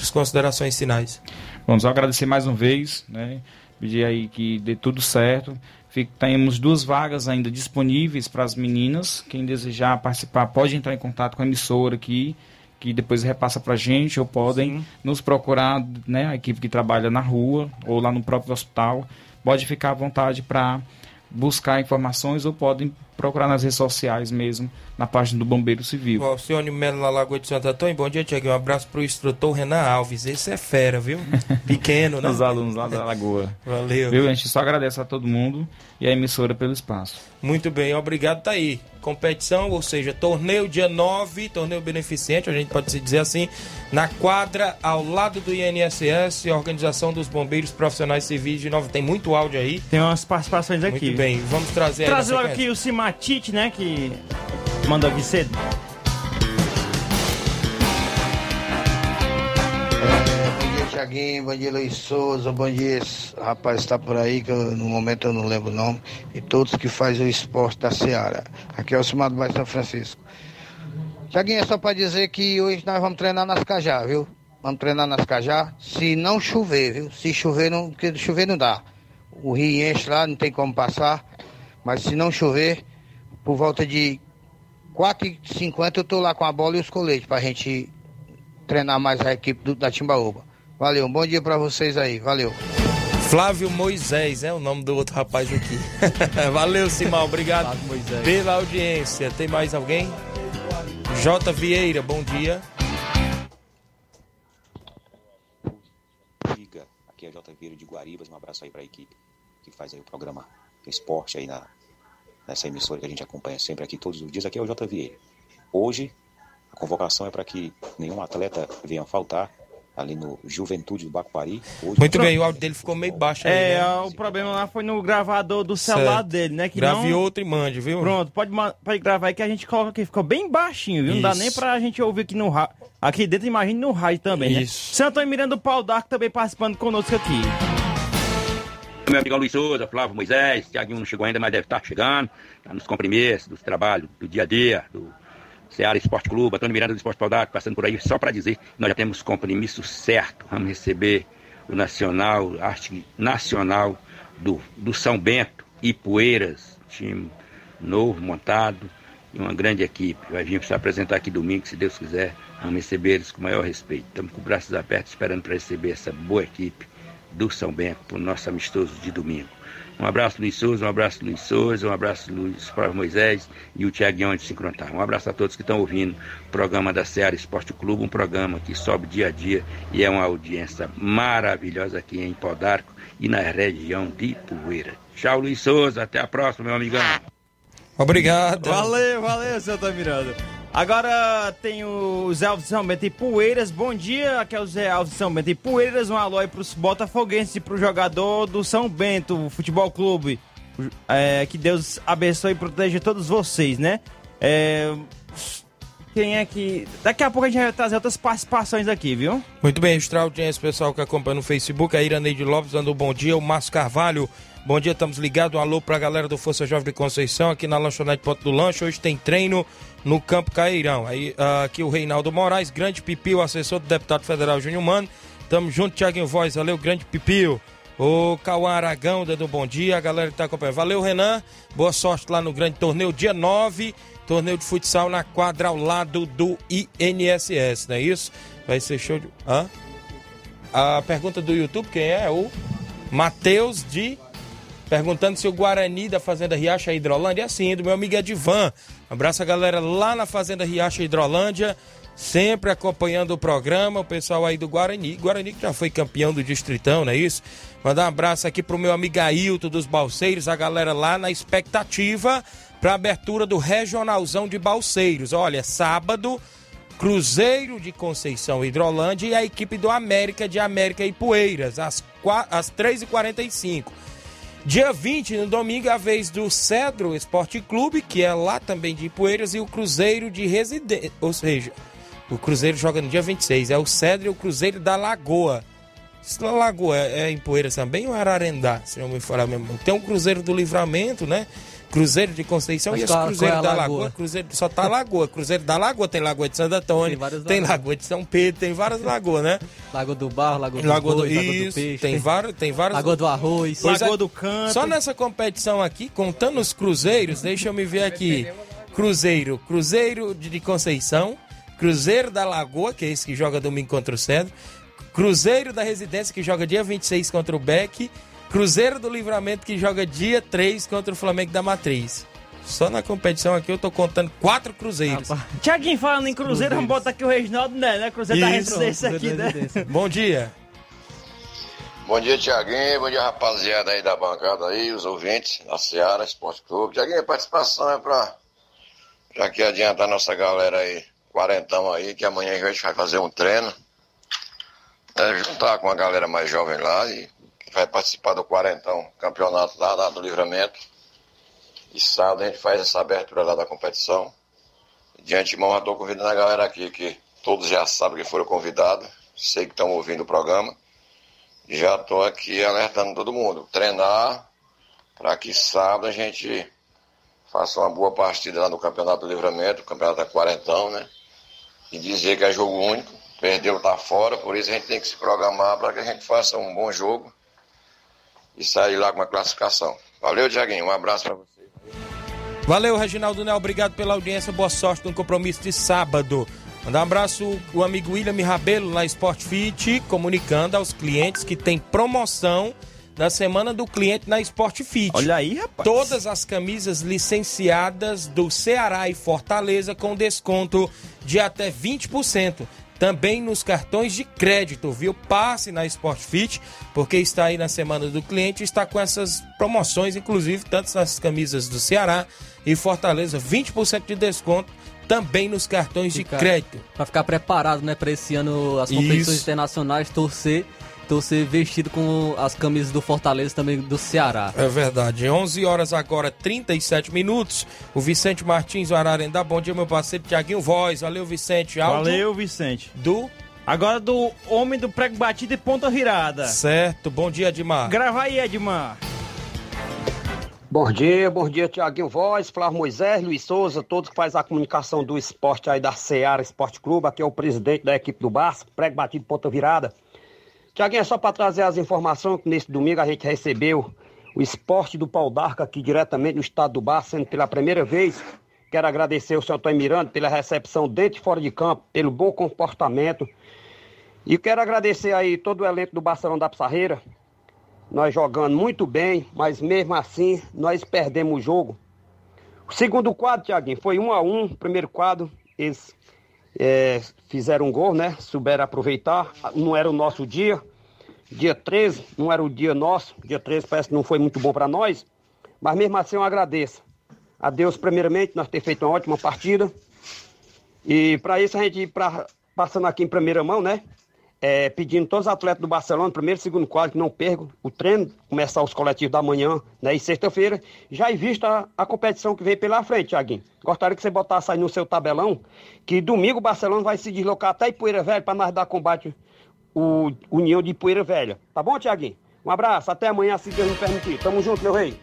As considerações finais. Vamos agradecer mais uma vez, né? Pedir aí que dê tudo certo. Fique, temos duas vagas ainda disponíveis para as meninas. Quem desejar participar pode entrar em contato com a emissora aqui, que depois repassa para a gente, ou podem nos procurar, né? A equipe que trabalha na rua ou lá no próprio hospital. Pode ficar à vontade para buscar informações ou podem procurar nas redes sociais mesmo, na página do Bombeiro Civil. O Alcione Melo na Lagoa de Santo Antônio. Bom dia, Tiaguinho. Um abraço pro instrutor Renan Alves. Esse é fera, viu? Pequeno, né? Os alunos lá da Lagoa. Valeu. Viu? A gente só agradece a todo mundo e a emissora pelo espaço. Muito bem, obrigado, tá aí. Competição, ou seja, torneio dia 9, torneio beneficente, a gente pode se dizer assim, na quadra ao lado do INSS, Organização dos Bombeiros Profissionais Civis de Nova. Tem muito áudio aí. Tem umas participações aqui. Muito bem, vamos trazer aí na Trazer logo aqui o Simatite, né? Que manda vir cedo. Bom dia, Tiaguinho, bom dia Luiz Souza, bom dia rapaz está por aí, que eu, no momento eu não lembro o nome, e todos que fazem o esporte da Seara. Aqui é o Simado Bairro São Francisco. Tiaguinho, é só para dizer que hoje nós vamos treinar nas Cajá, viu? Vamos treinar nas Cajá, se não chover, viu? Se chover, não, porque chover não dá. O rio enche lá, não tem como passar, mas se não chover, por volta de 4h50 eu tô lá com a bola e os coletes pra gente treinar mais a equipe do, da Timbaúba. Valeu, um bom dia para vocês aí, valeu. Flávio Moisés é o nome do outro rapaz aqui. Valeu, Simão, obrigado pela audiência. Tem mais alguém? J. Vieira, bom dia. Diga, aqui é J. Vieira de Guaribas, um abraço aí para a equipe que faz aí o programa Esporte aí na, nessa emissora que a gente acompanha sempre aqui todos os dias. Aqui é o J. Vieira. Hoje, a convocação é para que nenhum atleta venha faltar ali no Juventude do Bacuari. Hoje, Muito bem, o áudio dele ficou meio baixo aí, É, né? o problema lá foi no gravador do celular Certo. dele, né? Que Grave não... outro e mande, viu? Pronto, pode, pode gravar aí que a gente coloca aqui. Ficou bem baixinho, viu? Não dá Isso. nem pra gente ouvir aqui no rádio. Aqui dentro, imagine no rádio também, né? Isso. Santo Antônio Miranda do Pau d'Arco também participando conosco aqui. Meu amigo Luiz Souza, Flávio Moisés, Tiaguinho não chegou ainda, mas deve estar chegando. Tá nos compromissos, dos trabalhos, do dia a dia, do Ceará Esporte Clube, Antônio Miranda do Esporte Paudado, passando por aí, só para dizer que nós já temos compromisso certo. Vamos receber o Nacional, Arte Nacional do, do São Bento e Poeiras, time novo, montado, e uma grande equipe. Vai vir se apresentar aqui domingo, se Deus quiser. Vamos receber eles com o maior respeito. Estamos com braços abertos esperando para receber essa boa equipe do São Bento para o nosso amistoso de domingo. Um abraço, Luiz Souza, um abraço, Luiz Souza, um abraço, Luiz Flávio Moisés e o Tiaguinho de Sincrontar. Um abraço a todos que estão ouvindo o programa da Seara Esporte Clube, um programa que sobe dia a dia e é uma audiência maravilhosa aqui em Podarco e na região de Poeira. Tchau, Luiz Souza, até a próxima, meu amigão. Obrigado. Valeu, valeu, Antônio Miranda. Agora tem o Zé Alves de São Bento e Poeiras. Bom dia, aqui é o Zé Alves de São Bento e Poeiras. Um alô aí pros botafoguenses e pro jogador do São Bento Futebol Clube. É, que Deus abençoe e proteja todos vocês, né? É, quem é que... Daqui a pouco a gente vai trazer outras participações aqui, viu? Muito bem, registrar audiência, pessoal que acompanha no Facebook. A Iraneide Lopes dando um bom dia. O Márcio Carvalho, bom dia, estamos ligados. Um alô pra galera do Força Jovem de Conceição, aqui na lanchonete Ponto do Lanche. Hoje tem treino no Campo Cairão. Aí, ah, aqui o Reinaldo Moraes, grande Pipio, assessor do deputado federal Júnior Mano. Tamo junto, Tiaguinho Voz, valeu, grande Pipio. O Cauã Aragão dando bom dia, a galera que tá acompanhando. Valeu, Renan. Boa sorte lá no grande torneio, dia 9, torneio de futsal na quadra ao lado do INSS, não é isso? Vai ser show de. Hã? A pergunta do YouTube, quem é? O Matheus de. Perguntando se o Guarani da Fazenda Riacha Hidrolândia é assim, do meu amigo Edivan. Abraço a galera lá na Fazenda Riacha Hidrolândia, sempre acompanhando o programa, o pessoal aí do Guarani. Guarani que já foi campeão do Distritão, não é isso? Mandar um abraço aqui pro meu amigo Ailton dos Balseiros, a galera lá na expectativa para abertura do Regionalzão de Balseiros. Olha, sábado, Cruzeiro de Conceição Hidrolândia e a equipe do América de América e Poeiras, às, às 3h45. Dia 20, no domingo, é a vez do Cedro Esporte Clube, que é lá também de Ipueiras, e o Cruzeiro de Residência. Ou seja, o Cruzeiro joga no dia 26. É o Cedro e o Cruzeiro da Lagoa. Isso na Lagoa é, é em Poeiras também ou é Ararendá? Se não me falar mesmo. Tem o Cruzeiro do Livramento, né? Cruzeiro de Conceição Mas e esse qual- Cruzeiro é da Lagoa? Lagoa. Cruzeiro só tá Lagoa. Cruzeiro da Lagoa, tem Lagoa de Santo Antônio, Tem várias tem. Lagoa de São Pedro, tem várias lagoas, né? Lagoa do Barro, Lagoa do Lagoa do, Boi, Lagoa do Peixe. tem vários, tem vários. Lagoa do Arroz. Pois é, Lagoa do Canto. Só nessa competição aqui, contando os cruzeiros, deixa eu me ver aqui. Cruzeiro, Cruzeiro de de Conceição, Cruzeiro da Lagoa, que é esse que joga domingo contra o Cedro, Cruzeiro da Residência, que joga dia 26 contra o Beck, Cruzeiro do Livramento, que joga dia 3 contra o Flamengo da Matriz. Só na competição aqui eu tô contando quatro cruzeiros. Tiaguinho, falando em Cruzeiro, vamos botar aqui o Reginaldo, né? né? Cruzeiro da Isso, Residência aqui, né? Bom dia. Bom dia, Tiaguinho. Bom dia, rapaziada aí da bancada aí, os ouvintes da Seara Esporte Clube. Tiaguinho, a participação é pra. Já que adiantar nossa galera aí, quarentão aí, que amanhã a gente vai fazer um treino. É, juntar com a galera mais jovem lá e vai participar do quarentão, campeonato lá, lá do livramento. E sábado a gente faz essa abertura lá da competição. De antemão, já estou convidando a galera aqui, que todos já sabem que foram convidados, sei que estão ouvindo o programa. Já estou aqui alertando todo mundo. Treinar para que sábado a gente faça uma boa partida lá no Campeonato do Livramento, o Campeonato da Quarentão, né? E dizer que é jogo único, perdeu, tá fora, por isso a gente tem que se programar para que a gente faça um bom jogo e sair lá com uma classificação. Valeu, Tiaguinho, um abraço para você. Valeu, Reginaldo Né, obrigado pela audiência, boa sorte no compromisso de sábado. Mandar um abraço o amigo William Rabelo na Sport Fit, comunicando aos clientes que tem promoção da semana do cliente na Sport Fit. Olha aí, rapaz. Todas as camisas licenciadas do Ceará e Fortaleza com desconto de até 20%. Também nos cartões de crédito, viu? Passe na Sport Fit, porque está aí na semana do cliente, está com essas promoções, inclusive tanto nas camisas do Ceará e Fortaleza, 20% de desconto também nos cartões Ficar- de crédito. Pra ficar preparado, né, pra esse ano as competições Isso. internacionais, torcer, torcer vestido com as camisas do Fortaleza também do Ceará. É verdade. 11 horas agora, 37 minutos. O Vicente Martins, o Ararendá. Bom dia, meu parceiro Tiaguinho Voz. Valeu, Vicente. Áudio Valeu, Vicente. Do? Agora do homem do prego batido e ponta virada. Certo. Bom dia, Edmar. Grava aí, Edmar. Bom dia, bom dia, Tiaguinho Voz, Flávio Moisés, Luiz Souza, todos que fazem a comunicação do esporte aí da Seara Esporte Clube, aqui é o presidente da equipe do Barça, prego batido, ponta virada. Tiaguinho, é só para trazer as informações que nesse domingo a gente recebeu o esporte do Pau d'Arco aqui diretamente no estado do Barça, sendo pela primeira vez. Quero agradecer ao senhor Antônio Miranda pela recepção dentro e fora de campo, pelo bom comportamento. E quero agradecer aí todo o elenco do Barcelona da Pissarreira, nós jogando muito bem, mas mesmo assim nós perdemos o jogo. O segundo quadro, Tiaguinho, foi um a um. Primeiro quadro, eles é, fizeram um gol, né? Souberam aproveitar. Não era o nosso dia. Dia 13, não era o dia nosso. Dia 13 parece que não foi muito bom para nós. Mas mesmo assim eu agradeço. A Deus, primeiramente, nós ter feito uma ótima partida. E para isso a gente, pra, passando aqui em primeira mão, né? É, pedindo todos os atletas do Barcelona, primeiro e segundo quadro, que não percam o treino, começar os coletivos da manhã, né? E sexta-feira, já em vista a, a competição que veio pela frente, Tiaguinho. Gostaria que você botasse aí no seu tabelão, que domingo o Barcelona vai se deslocar até Ipoeira Velha para nós dar combate o União de Ipoeira Velha. Tá bom, Tiaguinho? Um abraço, até amanhã, se Deus nos permitir. Tamo junto, meu rei.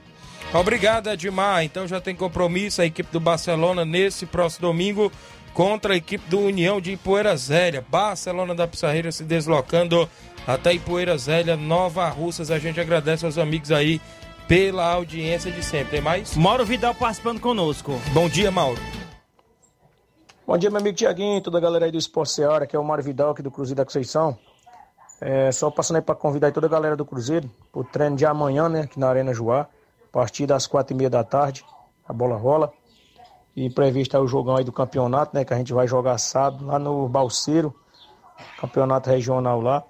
Obrigado, Edmar. Então já tem compromisso a equipe do Barcelona nesse próximo domingo contra a equipe do União de Ipoeira Zélia. Barcelona da Pissarreira se deslocando até Ipoeira Zélia, Nova Russas. A gente agradece aos amigos aí pela audiência de sempre. Tem mais? Mauro Vidal participando conosco. Bom dia, Mauro. Bom dia, meu amigo Tiaguinho, toda a galera aí do Esporte Seara, que é o Mário Vidal aqui do Cruzeiro da Conceição. É, só passando aí para convidar aí toda a galera do Cruzeiro pro treino de amanhã, né, aqui na Arena Joá, a partir das quatro e meia da tarde, a bola rola. E previsto aí o jogão aí do campeonato, né, que a gente vai jogar sábado lá no Balseiro, campeonato regional lá.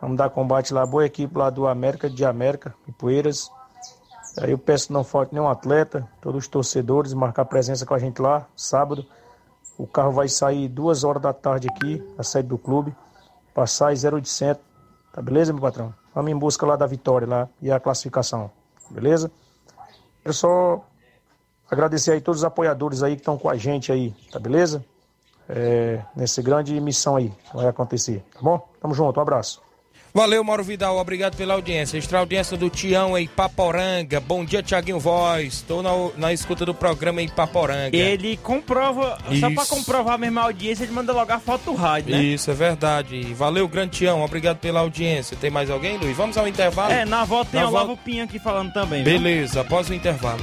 Vamos dar combate lá, boa equipe lá do América, de América, Ipueiras. Aí eu peço que não falte nenhum atleta, todos os torcedores, marcar presença com a gente lá, sábado. O carro vai sair duas horas da tarde aqui, a sede do clube, passar 0800. Tá beleza, meu patrão? Vamos em busca lá da vitória lá e a classificação. Beleza? Eu só agradecer aí todos os apoiadores aí que estão com a gente aí, tá beleza? É, nessa grande missão aí que vai acontecer, tá bom? Tamo junto, um abraço. Valeu, Mauro Vidal. Obrigado pela audiência. Extra audiência do Tião em Paporanga. Bom dia, Tiaguinho Voz. Estou na, na escuta do programa em Paporanga. Ele comprova, só pra Isso. comprovar a mesma audiência, ele manda logo a foto do rádio, né? Isso, é verdade. Valeu, grande Tião. Obrigado pela audiência. Tem mais alguém, Luiz? Vamos ao intervalo? É, na volta tem Na o volta- Lavo Pinha aqui falando também. viu? Beleza, após o intervalo.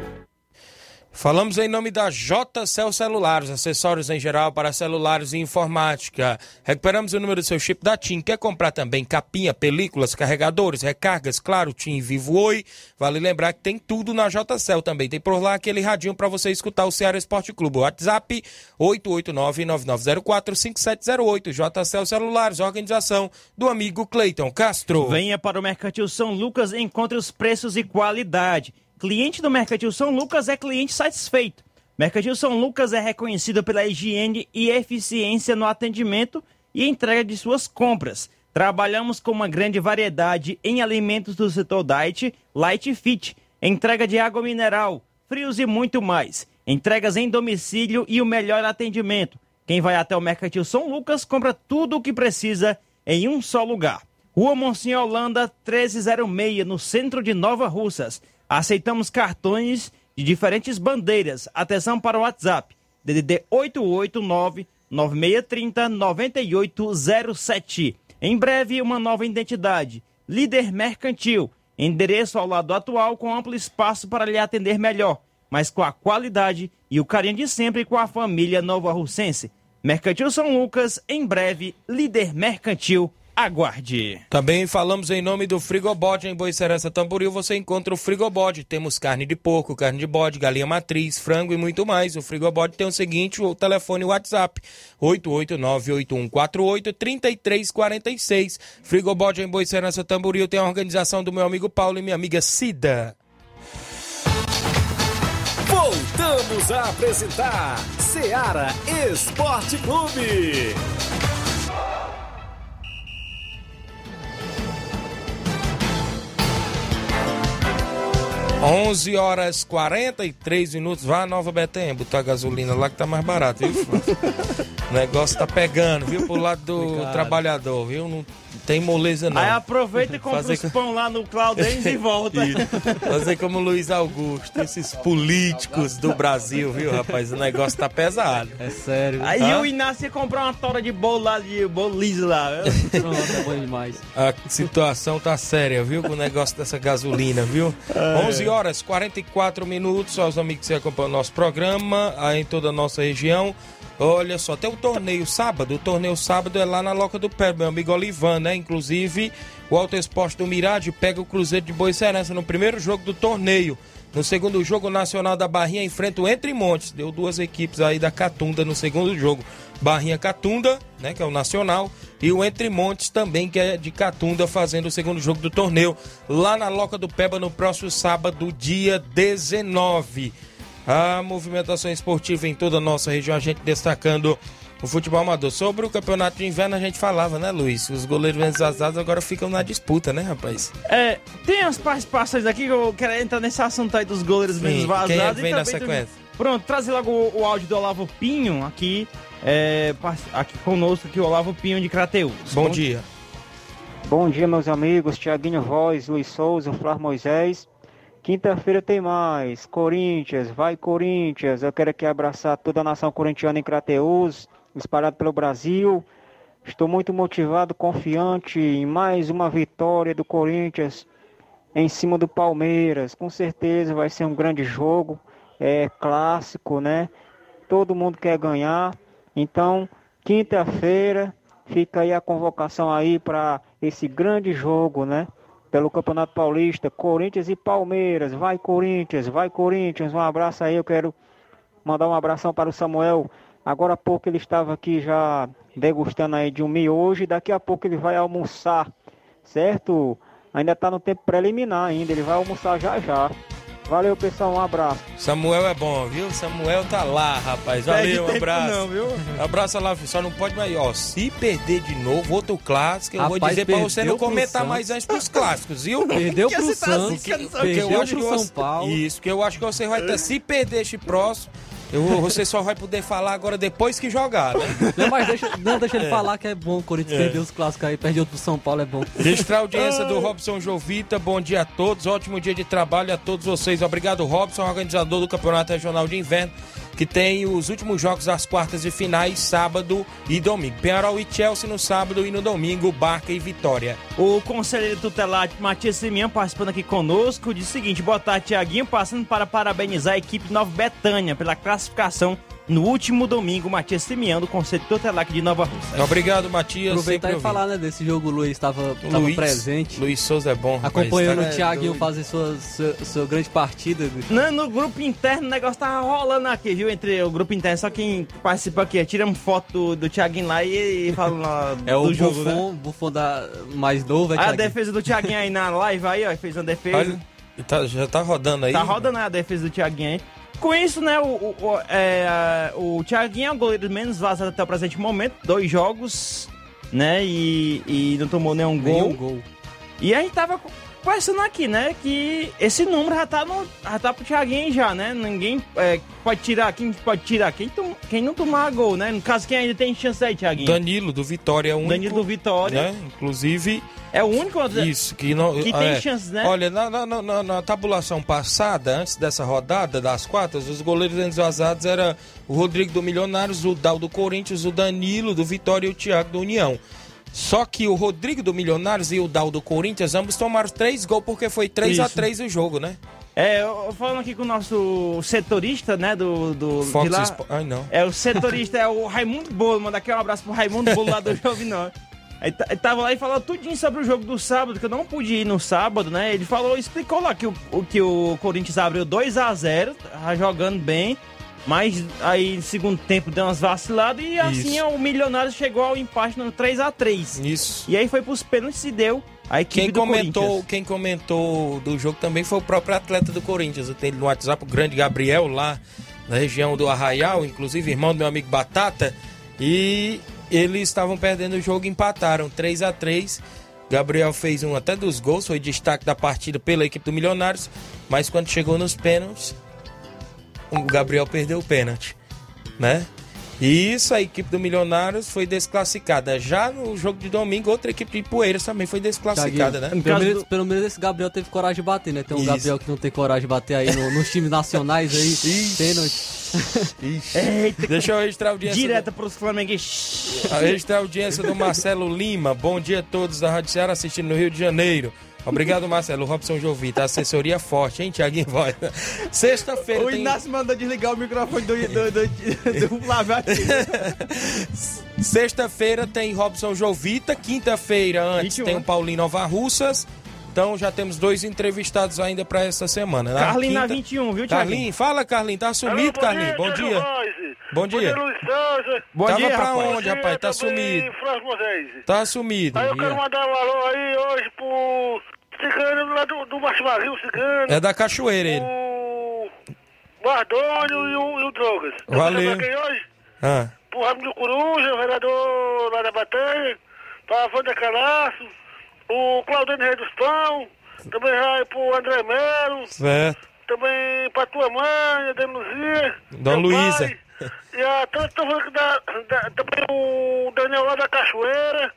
Falamos em nome da JCL Celulares, acessórios em geral para celulares e informática. Recuperamos o número do seu chip da TIM. Quer comprar também capinha, películas, carregadores, recargas, claro, TIM Vivo Oi. Vale lembrar que tem tudo na JCL também. Tem por lá aquele radinho para você escutar o Ceará Esporte Clube. WhatsApp 889-9904-5708. JCL Celulares, organização do amigo Cleiton Castro. Venha para o Mercantil São Lucas e encontre os preços e qualidade. Cliente do Mercantil São Lucas é cliente satisfeito. Mercantil São Lucas é reconhecido pela higiene e eficiência no atendimento e entrega de suas compras. Trabalhamos com uma grande variedade em alimentos do setor Diet, Light Fit, entrega de água mineral, frios e muito mais. Entregas em domicílio e o melhor atendimento. Quem vai até o Mercantil São Lucas compra tudo o que precisa em um só lugar. Rua Monsenhor Holanda, 1306, no centro de Nova Russas. Aceitamos cartões de diferentes bandeiras. Atenção para o WhatsApp. DDD 889 9630 9807. Em breve, uma nova identidade. Líder Mercantil. Endereço ao lado atual com amplo espaço para lhe atender melhor, mas com a qualidade e o carinho de sempre com a família Nova Russense. Mercantil São Lucas, em breve, líder mercantil Aguarde. Também falamos em nome do Frigobode em Boicerança Tamboril. Você encontra o Frigobode. Temos carne de porco, carne de bode, galinha matriz, frango e muito mais. O Frigobode tem o seguinte: o telefone WhatsApp 889-8148-3346. Frigobode em Boicerança Tamboril tem a organização do meu amigo Paulo e minha amiga Cida. Voltamos a apresentar Seara Esporte Clube. 11 horas 43 minutos. Vá a Nova Betânia botar gasolina lá que tá mais barato, viu? o negócio tá pegando, viu? Pro lado do Obrigado. trabalhador, viu? Não tem moleza não. Aí aproveita e compra Fazer... os pão lá no Claudens e volta. Fazer como Luiz Augusto, esses políticos do Brasil, viu, rapaz? O negócio tá pesado. É sério. Aí Hã? o Inácio ia comprar uma tora de bolo lá, de bolo liso lá. Pronto, é bom demais. A situação tá séria, viu? Com o negócio dessa gasolina, viu? É. 11 horas 44 minutos, aos amigos que acompanham o nosso programa, aí em toda a nossa região. Olha só, tem o torneio sábado. O torneio sábado é lá na Loca do Pé, meu amigo Olivan, né? Inclusive, o Alto Esporte do Mirade pega o Cruzeiro de Boa Serança no primeiro jogo do torneio. No segundo jogo, o Nacional da Barrinha enfrenta o Entre Montes. Deu duas equipes aí da Catunda no segundo jogo. Barrinha Catunda, né, que é o Nacional, e o Entre Montes também, que é de Catunda, fazendo o segundo jogo do torneio lá na Loca do Peba no próximo sábado, dia 19 a movimentação esportiva em toda a nossa região, a gente destacando o futebol amador. Sobre o campeonato de inverno a gente falava, né, Luiz? Os goleiros menos azados agora ficam na disputa, né, rapaz? É, tem as participações aqui que eu quero entrar nesse assunto aí dos goleiros Sim, menos vazados. Quem vem na sequência? Do... Pronto, trazer logo o, o, áudio do Olavo Pinho aqui, é, aqui conosco, aqui o Olavo Pinho de Crateus. Bom, Bom dia. Bom dia, meus amigos. Tiaguinho Voz, Luiz Souza, Flávio Moisés. Quinta-feira tem mais. Corinthians, vai Corinthians. Eu quero aqui abraçar toda a nação corintiana em Crateus, espalhado pelo Brasil. Estou muito motivado, confiante em mais uma vitória do Corinthians em cima do Palmeiras. Com certeza vai ser um grande jogo. É clássico, né? Todo mundo quer ganhar. Então, quinta-feira fica aí a convocação aí para esse grande jogo, né? Pelo Campeonato Paulista, Corinthians e Palmeiras. Vai Corinthians, vai Corinthians. Um abraço aí, eu quero mandar um abração para o Samuel. Agora há pouco ele estava aqui já degustando aí de um miojo e daqui a pouco ele vai almoçar, certo? Ainda está no tempo preliminar ainda, ele vai almoçar já já. Valeu, pessoal, um abraço. Samuel é bom, viu? Samuel tá lá, rapaz. Valeu, um abraço. Não, viu? Abraço lá, só não pode mais. Ó, se perder de novo, outro clássico, eu rapaz, vou dizer pra você não comentar mais antes pros clássicos, viu? Perdeu pro Santos, porque, porque eu acho pro São Paulo. Isso, que eu acho que você vai ter. Se perder este próximo, Eu, você só vai poder falar agora depois que jogar, né? Não, mas deixa, não, deixa ele É. falar que é bom. O Corinthians É. perdeu os clássicos aí, perdeu pro São Paulo, é bom. Registrar a audiência do Robson Jovita. Bom dia a todos. Ótimo dia de trabalho a todos vocês. Obrigado, Robson, organizador do Campeonato Regional de Inverno, que tem os últimos jogos das quartas e finais, sábado e domingo. Penharol e Chelsea no sábado e no domingo, Barca e Vitória. O conselheiro tutelar Matias Simeão participando aqui conosco. Diz o seguinte: boa tarde, Tiaguinho. Passando para parabenizar a equipe de Nova Betânia pela classificação no último domingo. Matias Simeão, do Conselho Tutelar aqui de Nova Rússia. Obrigado, Matias. Aproveitar e falar, né, desse jogo, o Luiz estava presente. Luiz Souza é bom. Acompanhando tá- o Thiaguinho fazer sua, sua, sua grande partida. No, no grupo interno o negócio tava rolando aqui, viu? Entre o grupo interno, só quem participa aqui, tiramos foto do, Thiaguinho lá e, e falando lá É o do jogo, né? Buffon, Buffon da mais novo, é a defesa do Thiaguinho aí na live aí, ó, fez uma defesa. Olha, tá- já tá rodando aí? Tá rodando a defesa do Thiaguinho aí. Com isso, né, o, o, o, é, o Thiaguinho é o goleiro menos vazado até o presente momento. Dois jogos, né, e, e não tomou nenhum gol. Nenhum gol. E a gente tava conversando aqui, né, que esse número já tá, no, já tá pro Thiaguinho já, né? Ninguém é, pode tirar, quem pode tirar? Quem, tom, quem não tomar gol, né? No caso, quem ainda tem chance aí, Thiaguinho? Danilo do Vitória é o único. Danilo do Vitória. Né? Inclusive. É o único Isso, que não. que tem é. chances, né? Olha, na, na, na, na tabulação passada, antes dessa rodada das quartas, os goleiros desvazados eram o Rodrigo do Milionários, o Dal do Corinthians, o Danilo do Vitória e o Thiago do União. Só que o Rodrigo do Milionários e o Dal do Corinthians, ambos tomaram três gols porque foi 3 a Isso. 3 o jogo, né? É, falando aqui com o nosso setorista, né, do... do Fox de lá, Spo- Ai, não. É, o setorista é o Raimundo Bolo, manda aqui um abraço pro Raimundo Bolo lá do Jovinó. Aí tá- ele tava lá e falou tudinho sobre o jogo do sábado, que eu não pude ir no sábado, né? Ele falou, explicou lá que o, que o Corinthians abriu 2 a 0 tava jogando bem, mas aí no segundo tempo deu umas vaciladas e assim Isso. o Milionário chegou ao empate no 3 a 3 Isso. E aí foi pros pênaltis e deu a Quem comentou, quem comentou do jogo também foi o próprio atleta do Corinthians. Eu tenho ele no WhatsApp, o grande Gabriel, lá na região do Arraial, inclusive irmão do meu amigo Batata. E eles estavam perdendo o jogo e empataram 3 a 3 Gabriel fez um até dos gols, foi destaque da partida pela equipe do Milionários. Mas quando chegou nos pênaltis, o Gabriel perdeu o pênalti, né? E isso, a equipe do Milionários foi desclassificada. Já no jogo de domingo, outra equipe de Poeiras também foi desclassificada, né? Pelo menos, pelo menos esse Gabriel teve coragem de bater, né? Tem um Isso. Gabriel que não tem coragem de bater aí no- nos times nacionais aí. Pênalti. Eita, Deixa eu registrar a audiência. Direta pros flamenguistas. A registrar a audiência do Marcelo Lima. Bom dia a todos da Rádio Ceará assistindo no Rio de Janeiro. Obrigado, Marcelo. Robson Jovita, assessoria forte, hein, Tiaguinho Voz? Sexta-feira O tem... Inácio mandou desligar o microfone do, do, do, do. Sexta-feira tem Robson Jovita, quinta-feira antes 21. tem o Paulinho Nova Russas. Então já temos dois entrevistados ainda para essa semana. Na Carlinho na quinta- 21, viu, Thiaguinho? Carlinho, fala, Carlinho. Tá sumido, Carlinho? Bom dia. Bom dia. Luiz Souza. Bom Tava dia, pra rapaz. onde, rapaz? Tá sumido. Tá sumido. Aí eu quero mandar um alô aí hoje pro Cigano lá do, do Martimagil, Cigano. É da Cachoeira ele. O Bardônio e o, e o Drogas. Eu Valeu. quero mandar quem hoje? Ah, Pro Raimundo Coruja, vereador lá da Batanha. Pra Wanda Calaço. O Claudênio Rei Pão. Também vai pro André Melo. certo. Também pra tua mãe, a Dona Luzia. Dona Luísa. pai. E a tanto tô falando que da, da, também o Daniel lá da Cachoeira.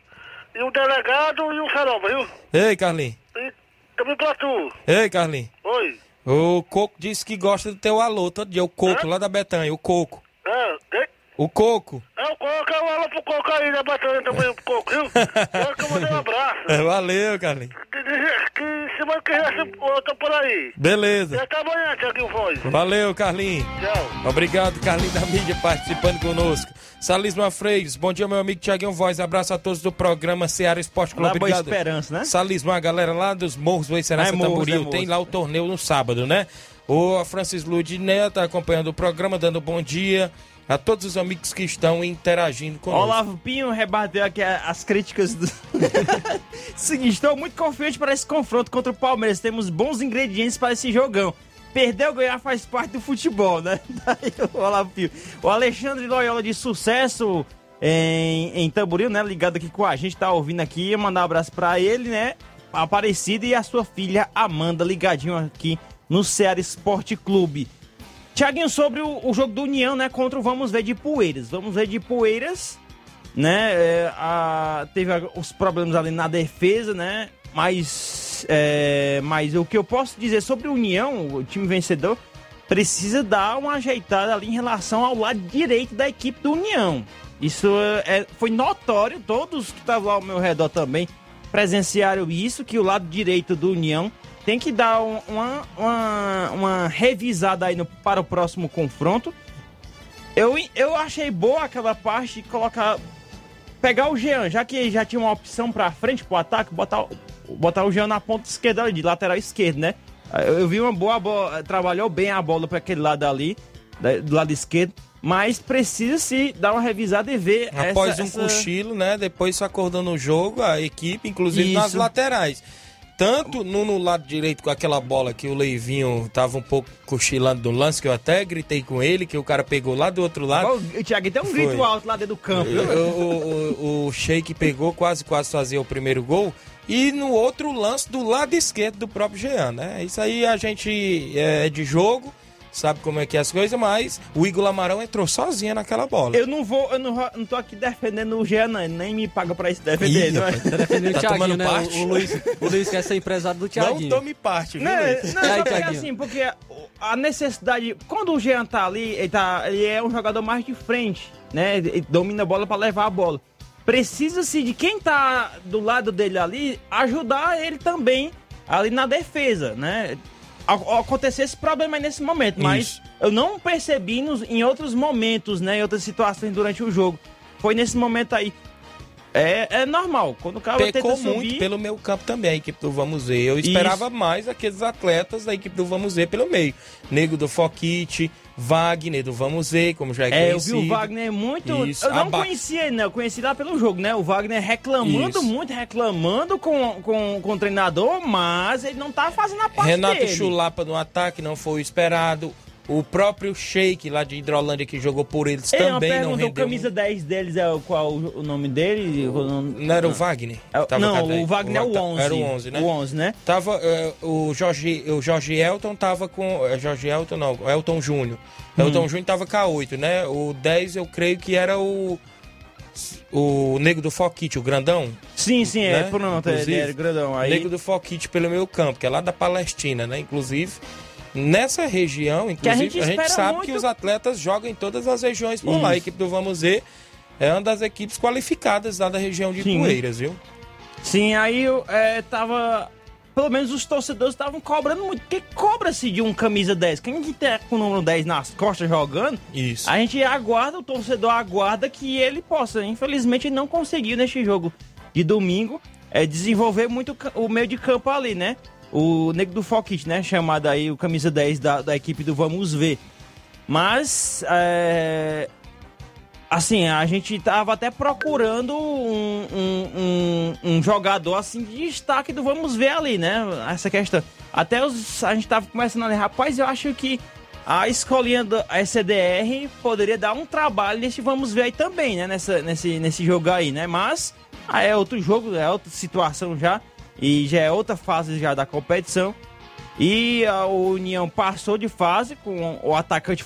E o delegado e o Saroba, viu? Ei, Carlinho. E também pra tu. Ei, Carlinho. Oi. O Coco disse que gosta do teu alô todo dia. O Coco, lá da Betanha, o Coco. Ah, quem? O Coco. É o Coco, é o alô pro Coco aí da Batalha também, pro Coco, viu? Eu que eu mandei um abraço. Valeu, Carlinho. Que, semana que vem eu tô por aí. Beleza. Até amanhã, Tiaguinho Voz. Valeu, Carlinhos. Tchau. Obrigado, Carlinhos da mídia, participando conosco. Salisma Freios, bom dia, meu amigo Tiaguinho Voz. Abraço a todos do programa Ceará Esporte Clube. Lá Boa. Esperança, né? Salisma, a galera lá dos Morros do Eicerança Ah, é Tamboril. é Morros. Tem lá o torneio no sábado, né? O Francis Lud Neto tá acompanhando o programa, dando bom dia a todos os amigos que estão interagindo conosco. Olavo Pinho rebateu aqui as críticas do. Seguinte, estou muito confiante para esse confronto contra o Palmeiras. Temos bons ingredientes para esse jogão. Perder ou ganhar faz parte do futebol, né? Daí o Olavo Pinho. O Alexandre Loyola de sucesso em, em Tamboril, né? Ligado aqui com a gente, tá ouvindo aqui. Mandar um abraço para ele, né? Aparecida e a sua filha Amanda, ligadinho aqui no Ceará Esporte Clube. Tiaguinho, sobre o, o jogo do União, né, contra o Vamos Ver de Poeiras. Vamos ver de Poeiras, né, é, a- teve os problemas ali na defesa, né, mas, é, mas o que eu posso dizer sobre o União, o time vencedor, precisa dar uma ajeitada ali em relação ao lado direito da equipe do União. Isso é, foi notório, todos que estavam ao meu redor também presenciaram isso, que o lado direito do União tem que dar um- uma, uma, uma revisada aí no- para o próximo confronto. Eu, eu achei boa aquela parte de colocar. Pegar o Jean, já que já tinha uma opção pra frente pro ataque, botar, o- botar o Jean na ponta esquerda ali, de lateral esquerdo, né? Eu, eu vi uma boa bola, trabalhou bem a bola pra aquele lado ali, do lado esquerdo, mas precisa se dar uma revisada e ver Após essa, um essa- cochilo, né? Depois se acordou no jogo, a equipe, inclusive nas Isso. laterais. Tanto no, no lado direito com aquela bola que o Leivinho tava um pouco cochilando no lance, que eu até gritei com ele, que o cara pegou lá do outro lado. O Thiago tem um Foi. grito alto lá dentro do campo. O, o, o, o Sheik pegou, quase quase fazia o primeiro gol. E no outro lance do lado esquerdo do próprio Jean, né? Isso aí a gente é de jogo, sabe como é que é as coisas, mas o Igor Lamarão entrou sozinho naquela bola. Eu não vou, eu não, não tô aqui defendendo o Jean, não, ele nem me paga pra isso defender, Ih, não é? Tá defendendo o Tá Thiaguinho, né? parte? O, o Luiz, o Luiz quer ser empresário do Thiaguinho. Não tome parte, viu? Não, Luiz? não, só porque Thiaguinho? assim, porque a necessidade. Quando o Jean tá ali, ele, tá, ele é um jogador mais de frente, né? Ele domina a bola pra levar a bola. Precisa-se de quem tá do lado dele ali ajudar ele também ali na defesa, né? A- Aconteceu esse problema aí nesse momento, mas Isso. eu não percebi nos, em outros momentos, né? Em outras situações durante o jogo. Foi nesse momento aí. É, é normal. Quando o cara Pecou subir, muito pelo meu campo também, a equipe do Vamos Ver. Eu esperava mais aqueles atletas da equipe do Vamos Ver pelo meio. Nego do Foquite, Wagner do Vamos Ver, como já é, É, eu conhecido. vi o Wagner muito. Isso, eu não aba- conhecia ele, né? Eu conheci lá pelo jogo, né? O Wagner reclamando Isso. muito, reclamando com, com, com o treinador, mas ele não tá fazendo a parte Renato dele. Chulapa no ataque não foi o esperado. O próprio Sheik lá de Hidrolândia que jogou por eles Ei, também não pergunta, o rendeu. camisa 10 deles é o, qual o nome dele? O Não era o Wagner? É o- não, com a 10. o Wagner é o 11. Era o 11, né? O 11, né? Tava, eh, o, Jorge, o Jorge Elton tava com. eh, Jorge Elton não, Elton Júnior. Hum. Elton Júnior tava com a 8, né? O 10 eu creio que era o. O nego do Foquite, o grandão. Sim, sim, é, né? pronto, ele era grandão. Aí- Nego do Foquite pelo meu campo, que é lá da Palestina, né? Inclusive, nessa região, Que a inclusive, gente a gente, sabe muito- que os atletas jogam em todas as regiões por lá. A Isso. equipe do Vamos Ver é uma das equipes qualificadas lá da região de Sim. Poeiras, viu? Sim, aí eu é, tava. Pelo menos os torcedores estavam cobrando muito. Porque cobra-se de um camisa 10. Quem que tá com o número 10 nas costas jogando, Isso. a gente aguarda, o torcedor aguarda que ele possa. Infelizmente, não conseguiu neste jogo de domingo é, desenvolver muito o meio de campo ali, né? O Nego do Foquite, né? Chamado aí o camisa 10 da, da equipe do Vamos Ver. Mas, é, assim, a gente tava até procurando um, um, um- um jogador assim de destaque do vamos ver ali, né? Essa questão. Até os, a gente tava começando ali, rapaz, eu acho que a escolinha da SDR poderia dar um trabalho nesse vamos ver aí também, né? Nessa, nesse, nesse jogo aí, né? Mas ah, é outro jogo, é outra situação já. E já é outra fase já da competição. E a União passou de fase com o atacante,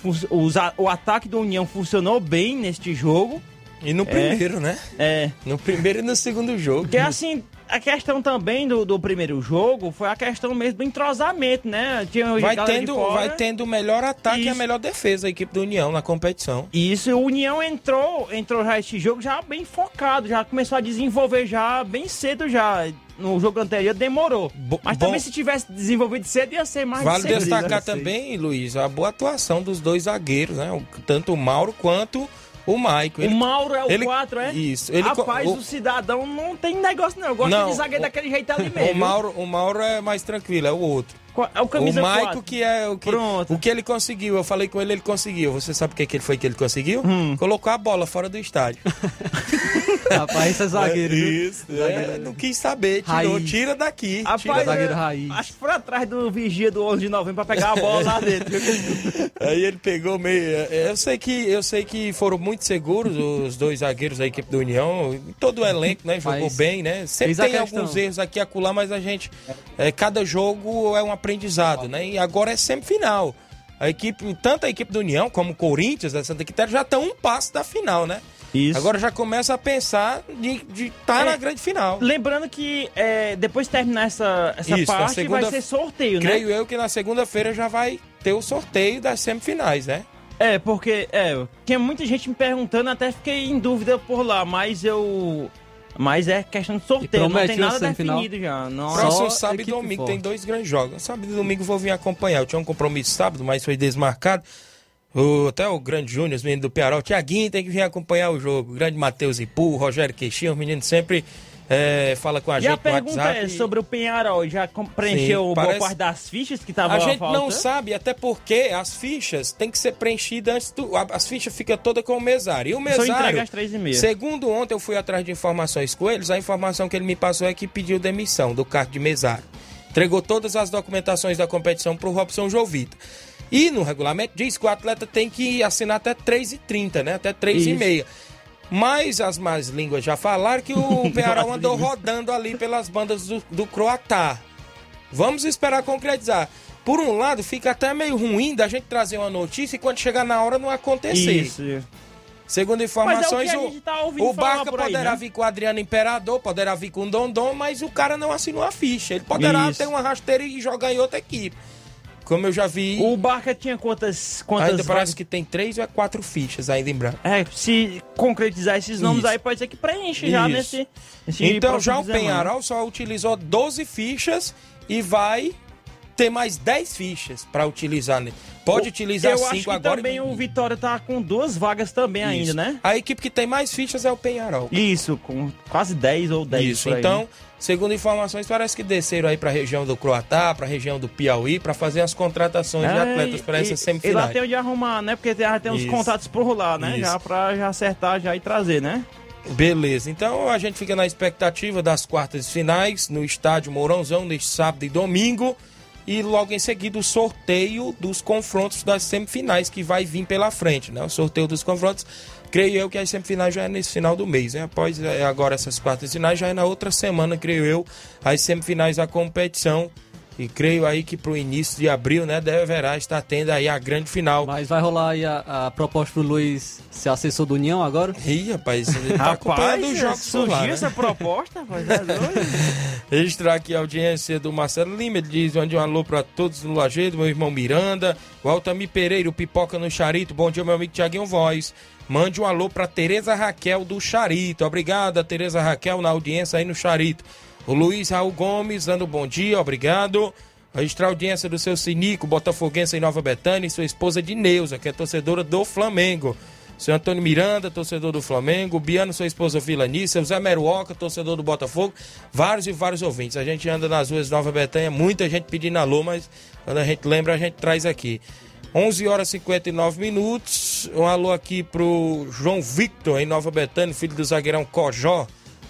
o ataque do União funcionou bem neste jogo. E no primeiro, né? É. No primeiro e no segundo jogo. Porque assim, a questão também do, do primeiro jogo foi a questão mesmo do entrosamento, né? Tinha Vai tendo, vai tendo o melhor ataque e a Isso. melhor defesa a equipe do União na competição. Isso, o União entrou, entrou já esse jogo já bem focado, já começou a desenvolver já bem cedo já. No jogo anterior demorou. Mas bom- também se tivesse desenvolvido cedo ia ser mais Vale destacar né? também, Luiz, a boa atuação dos dois zagueiros, né? Tanto o Mauro quanto o Maico. O Mauro é o ele- 4, é? Isso. Ele, Rapaz, o- o... cidadão não tem negócio não. Eu gosto Não, de zagueiro o- daquele jeito ali mesmo. o, Mauro, o Mauro é mais tranquilo, é o outro. É o camisa o Maico quatro. que é o que, o que ele conseguiu. Eu falei com ele, ele conseguiu. Você sabe o que, que ele foi que ele conseguiu? Hum. Colocou a bola fora do estádio. Rapaz, esse é zagueiro. Isso, é, não quis saber. Tirou, Raiz. tira daqui. Rapaz, tira zagueiro eu- raiz. Acho que foi atrás do vigia do 11 de novembro pra pegar a bola lá dentro. Aí ele pegou meio. Eu sei que eu sei que foram muito seguros os dois zagueiros da equipe do União. Todo o elenco, né? Jogou Mas bem, né? Sempre tem questão. alguns erros aqui e acolá, mas a gente. é, cada jogo é um aprendizado, né? E agora é semifinal. A equipe, tanto a equipe do União como o Corinthians, da Santa Quitéria, já estão um passo da final, né? Isso. Agora já começa a pensar de estar na É, grande final. Lembrando que é, depois de terminar essa, essa Isso, na parte, segunda- vai ser sorteio, né? Creio eu que na segunda-feira já vai ter o sorteio das semifinais, né? É, porque é, tinha muita gente me perguntando, até fiquei em dúvida por lá, mas eu. Mas é questão de sorteio, não tem nada definido já. Não, Próximo Só sábado e domingo forte. tem dois grandes jogos. Sábado e domingo vou vir acompanhar. Eu tinha um compromisso sábado, mas foi desmarcado. O, até o grande Júnior, os meninos do Piarol, o Tiaguinho tem que vir acompanhar o jogo. O grande Matheus Ipu, o Rogério Queixinho, os meninos sempre é, falam com a E gente a no pergunta WhatsApp. é sobre o Penharol, já preencheu Sim, boa parece- parte das fichas que estavam A gente faltando? não sabe, até porque as fichas têm que ser preenchidas antes do. a- As fichas ficam todas com o mesário. E o Só mesário. entrega às três e meia. Segundo ontem eu fui atrás de informações com eles, a informação que ele me passou é que pediu demissão do cargo de mesário. Entregou todas as documentações da competição para o Robson Jovita. E no regulamento diz que o atleta tem que assinar até 3h30, né? Até 3h30. Mas as más línguas já falaram que o Pearol andou rodando ali pelas bandas do, do Croatá. Vamos esperar concretizar. Por um lado, fica até meio ruim da gente trazer uma notícia e quando chegar na hora não acontecer. Isso. Segundo Mas é informações, o que tá o Barca aí, poderá né? vir com o Adriano Imperador, poderá vir com o Dondon, mas o cara não assinou a ficha. Ele poderá Isso. ter uma rasteira e jogar em outra equipe. Como eu já vi. O Barca tinha quantas, quantas ainda vagas? parece que tem três ou é quatro fichas ainda em branco. É, se concretizar esses nomes Isso. aí, pode ser que preenche já Isso. nesse, nesse Então já o. Penharol só utilizou 12 fichas e vai ter mais 10 fichas para utilizar. né? Pode utilizar Eu 5 acho que agora. e também o Vitória tá com duas vagas também ainda, Isso. né? A equipe que tem mais fichas é o Penharol. Isso, com quase 10 ou 10. Isso, por aí. então, segundo informações, parece que desceram aí para a região do Croatá, para a região do Piauí, para fazer as contratações de É, atletas para e- essas E lá tem onde arrumar, né? Porque já tem uns Isso. contatos por lá, né? Isso. Já pra já acertar já e trazer, né? Beleza, então a gente fica na expectativa das quartas de finais no estádio Mourãozão, neste sábado e domingo. E logo em seguida o sorteio dos confrontos das semifinais que vai vir pela frente, né? O sorteio dos confrontos, creio eu que as semifinais já é nesse final do mês, né? Após é, agora essas quartas finais, já é na outra semana, creio eu, as semifinais da competição. E creio aí que pro início de abril, né, deverá estar tendo aí a grande final. Mas vai rolar aí a, a proposta pro Luiz ser assessor do União agora? Ih, rapaz, ele tá acompanhando os jogos surgiu lá, né? essa proposta, rapaz, é doido. Registrar aqui a audiência do Marcelo Lima. Ele diz: mande um alô para todos no Lajeado, meu irmão Miranda, o Altamir Pereira, o Pipoca no Charito. Bom dia, meu amigo Tiaguinho Voz. Mande um alô para Tereza Raquel do Charito. Obrigada, Tereza Raquel, na audiência aí no Charito. O Luiz Raul Gomes dando bom dia, obrigado. Registrar a audiência do seu Sinico, Botafoguense em Nova Betânia, e sua esposa de Neuza, que é torcedora do Flamengo. Seu Antônio Miranda, torcedor do Flamengo. Biano, sua esposa Vilanice. O Zé Meruoca, torcedor do Botafogo. Vários e vários ouvintes. A gente anda nas ruas de Nova Betânia, muita gente pedindo alô, mas quando a gente lembra, a gente traz aqui. 11 horas e 59 minutos. Um alô aqui pro João Victor, em Nova Betânia, filho do zagueirão Cojó,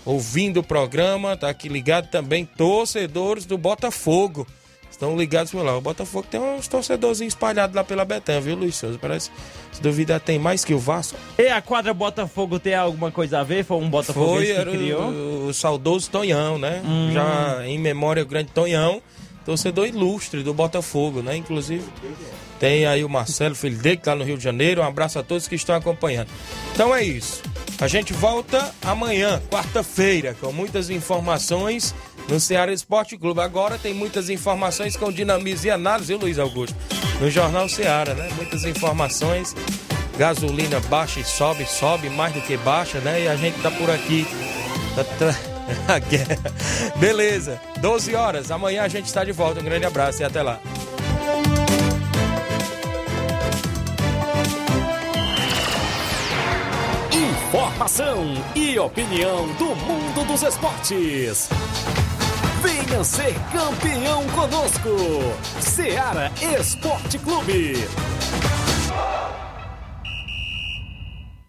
ouvindo o programa. Tá aqui ligado também, torcedores do Botafogo. Estão ligados por lá. O Botafogo tem uns torcedorzinhos espalhados lá pela Betânia, viu, Luiz Souza? Parece, se duvidar, tem mais que o Vasco. E a quadra Botafogo tem alguma coisa a ver? Foi um Botafogo Foi, que criou? o, o saudoso Tonhão, né? Hum. Já em memória, o grande Tonhão, torcedor ilustre do Botafogo, né? Inclusive, tem aí o Marcelo, filho dele, que tá no Rio de Janeiro. Um abraço a todos que estão acompanhando. Então é isso. A gente volta amanhã, quarta-feira, com muitas informações no Ceará Esporte Clube. Agora tem muitas informações com dinamismo e análise, viu, Luiz Augusto? No Jornal Ceará, né? Muitas informações. Gasolina baixa e sobe, sobe mais do que baixa, né? E a gente tá por aqui. Tá guerra. Beleza, 12 horas. Amanhã a gente está de volta. Um grande abraço e até lá. Informação e opinião do mundo dos esportes. Venha ser campeão conosco. Seara Esporte Clube.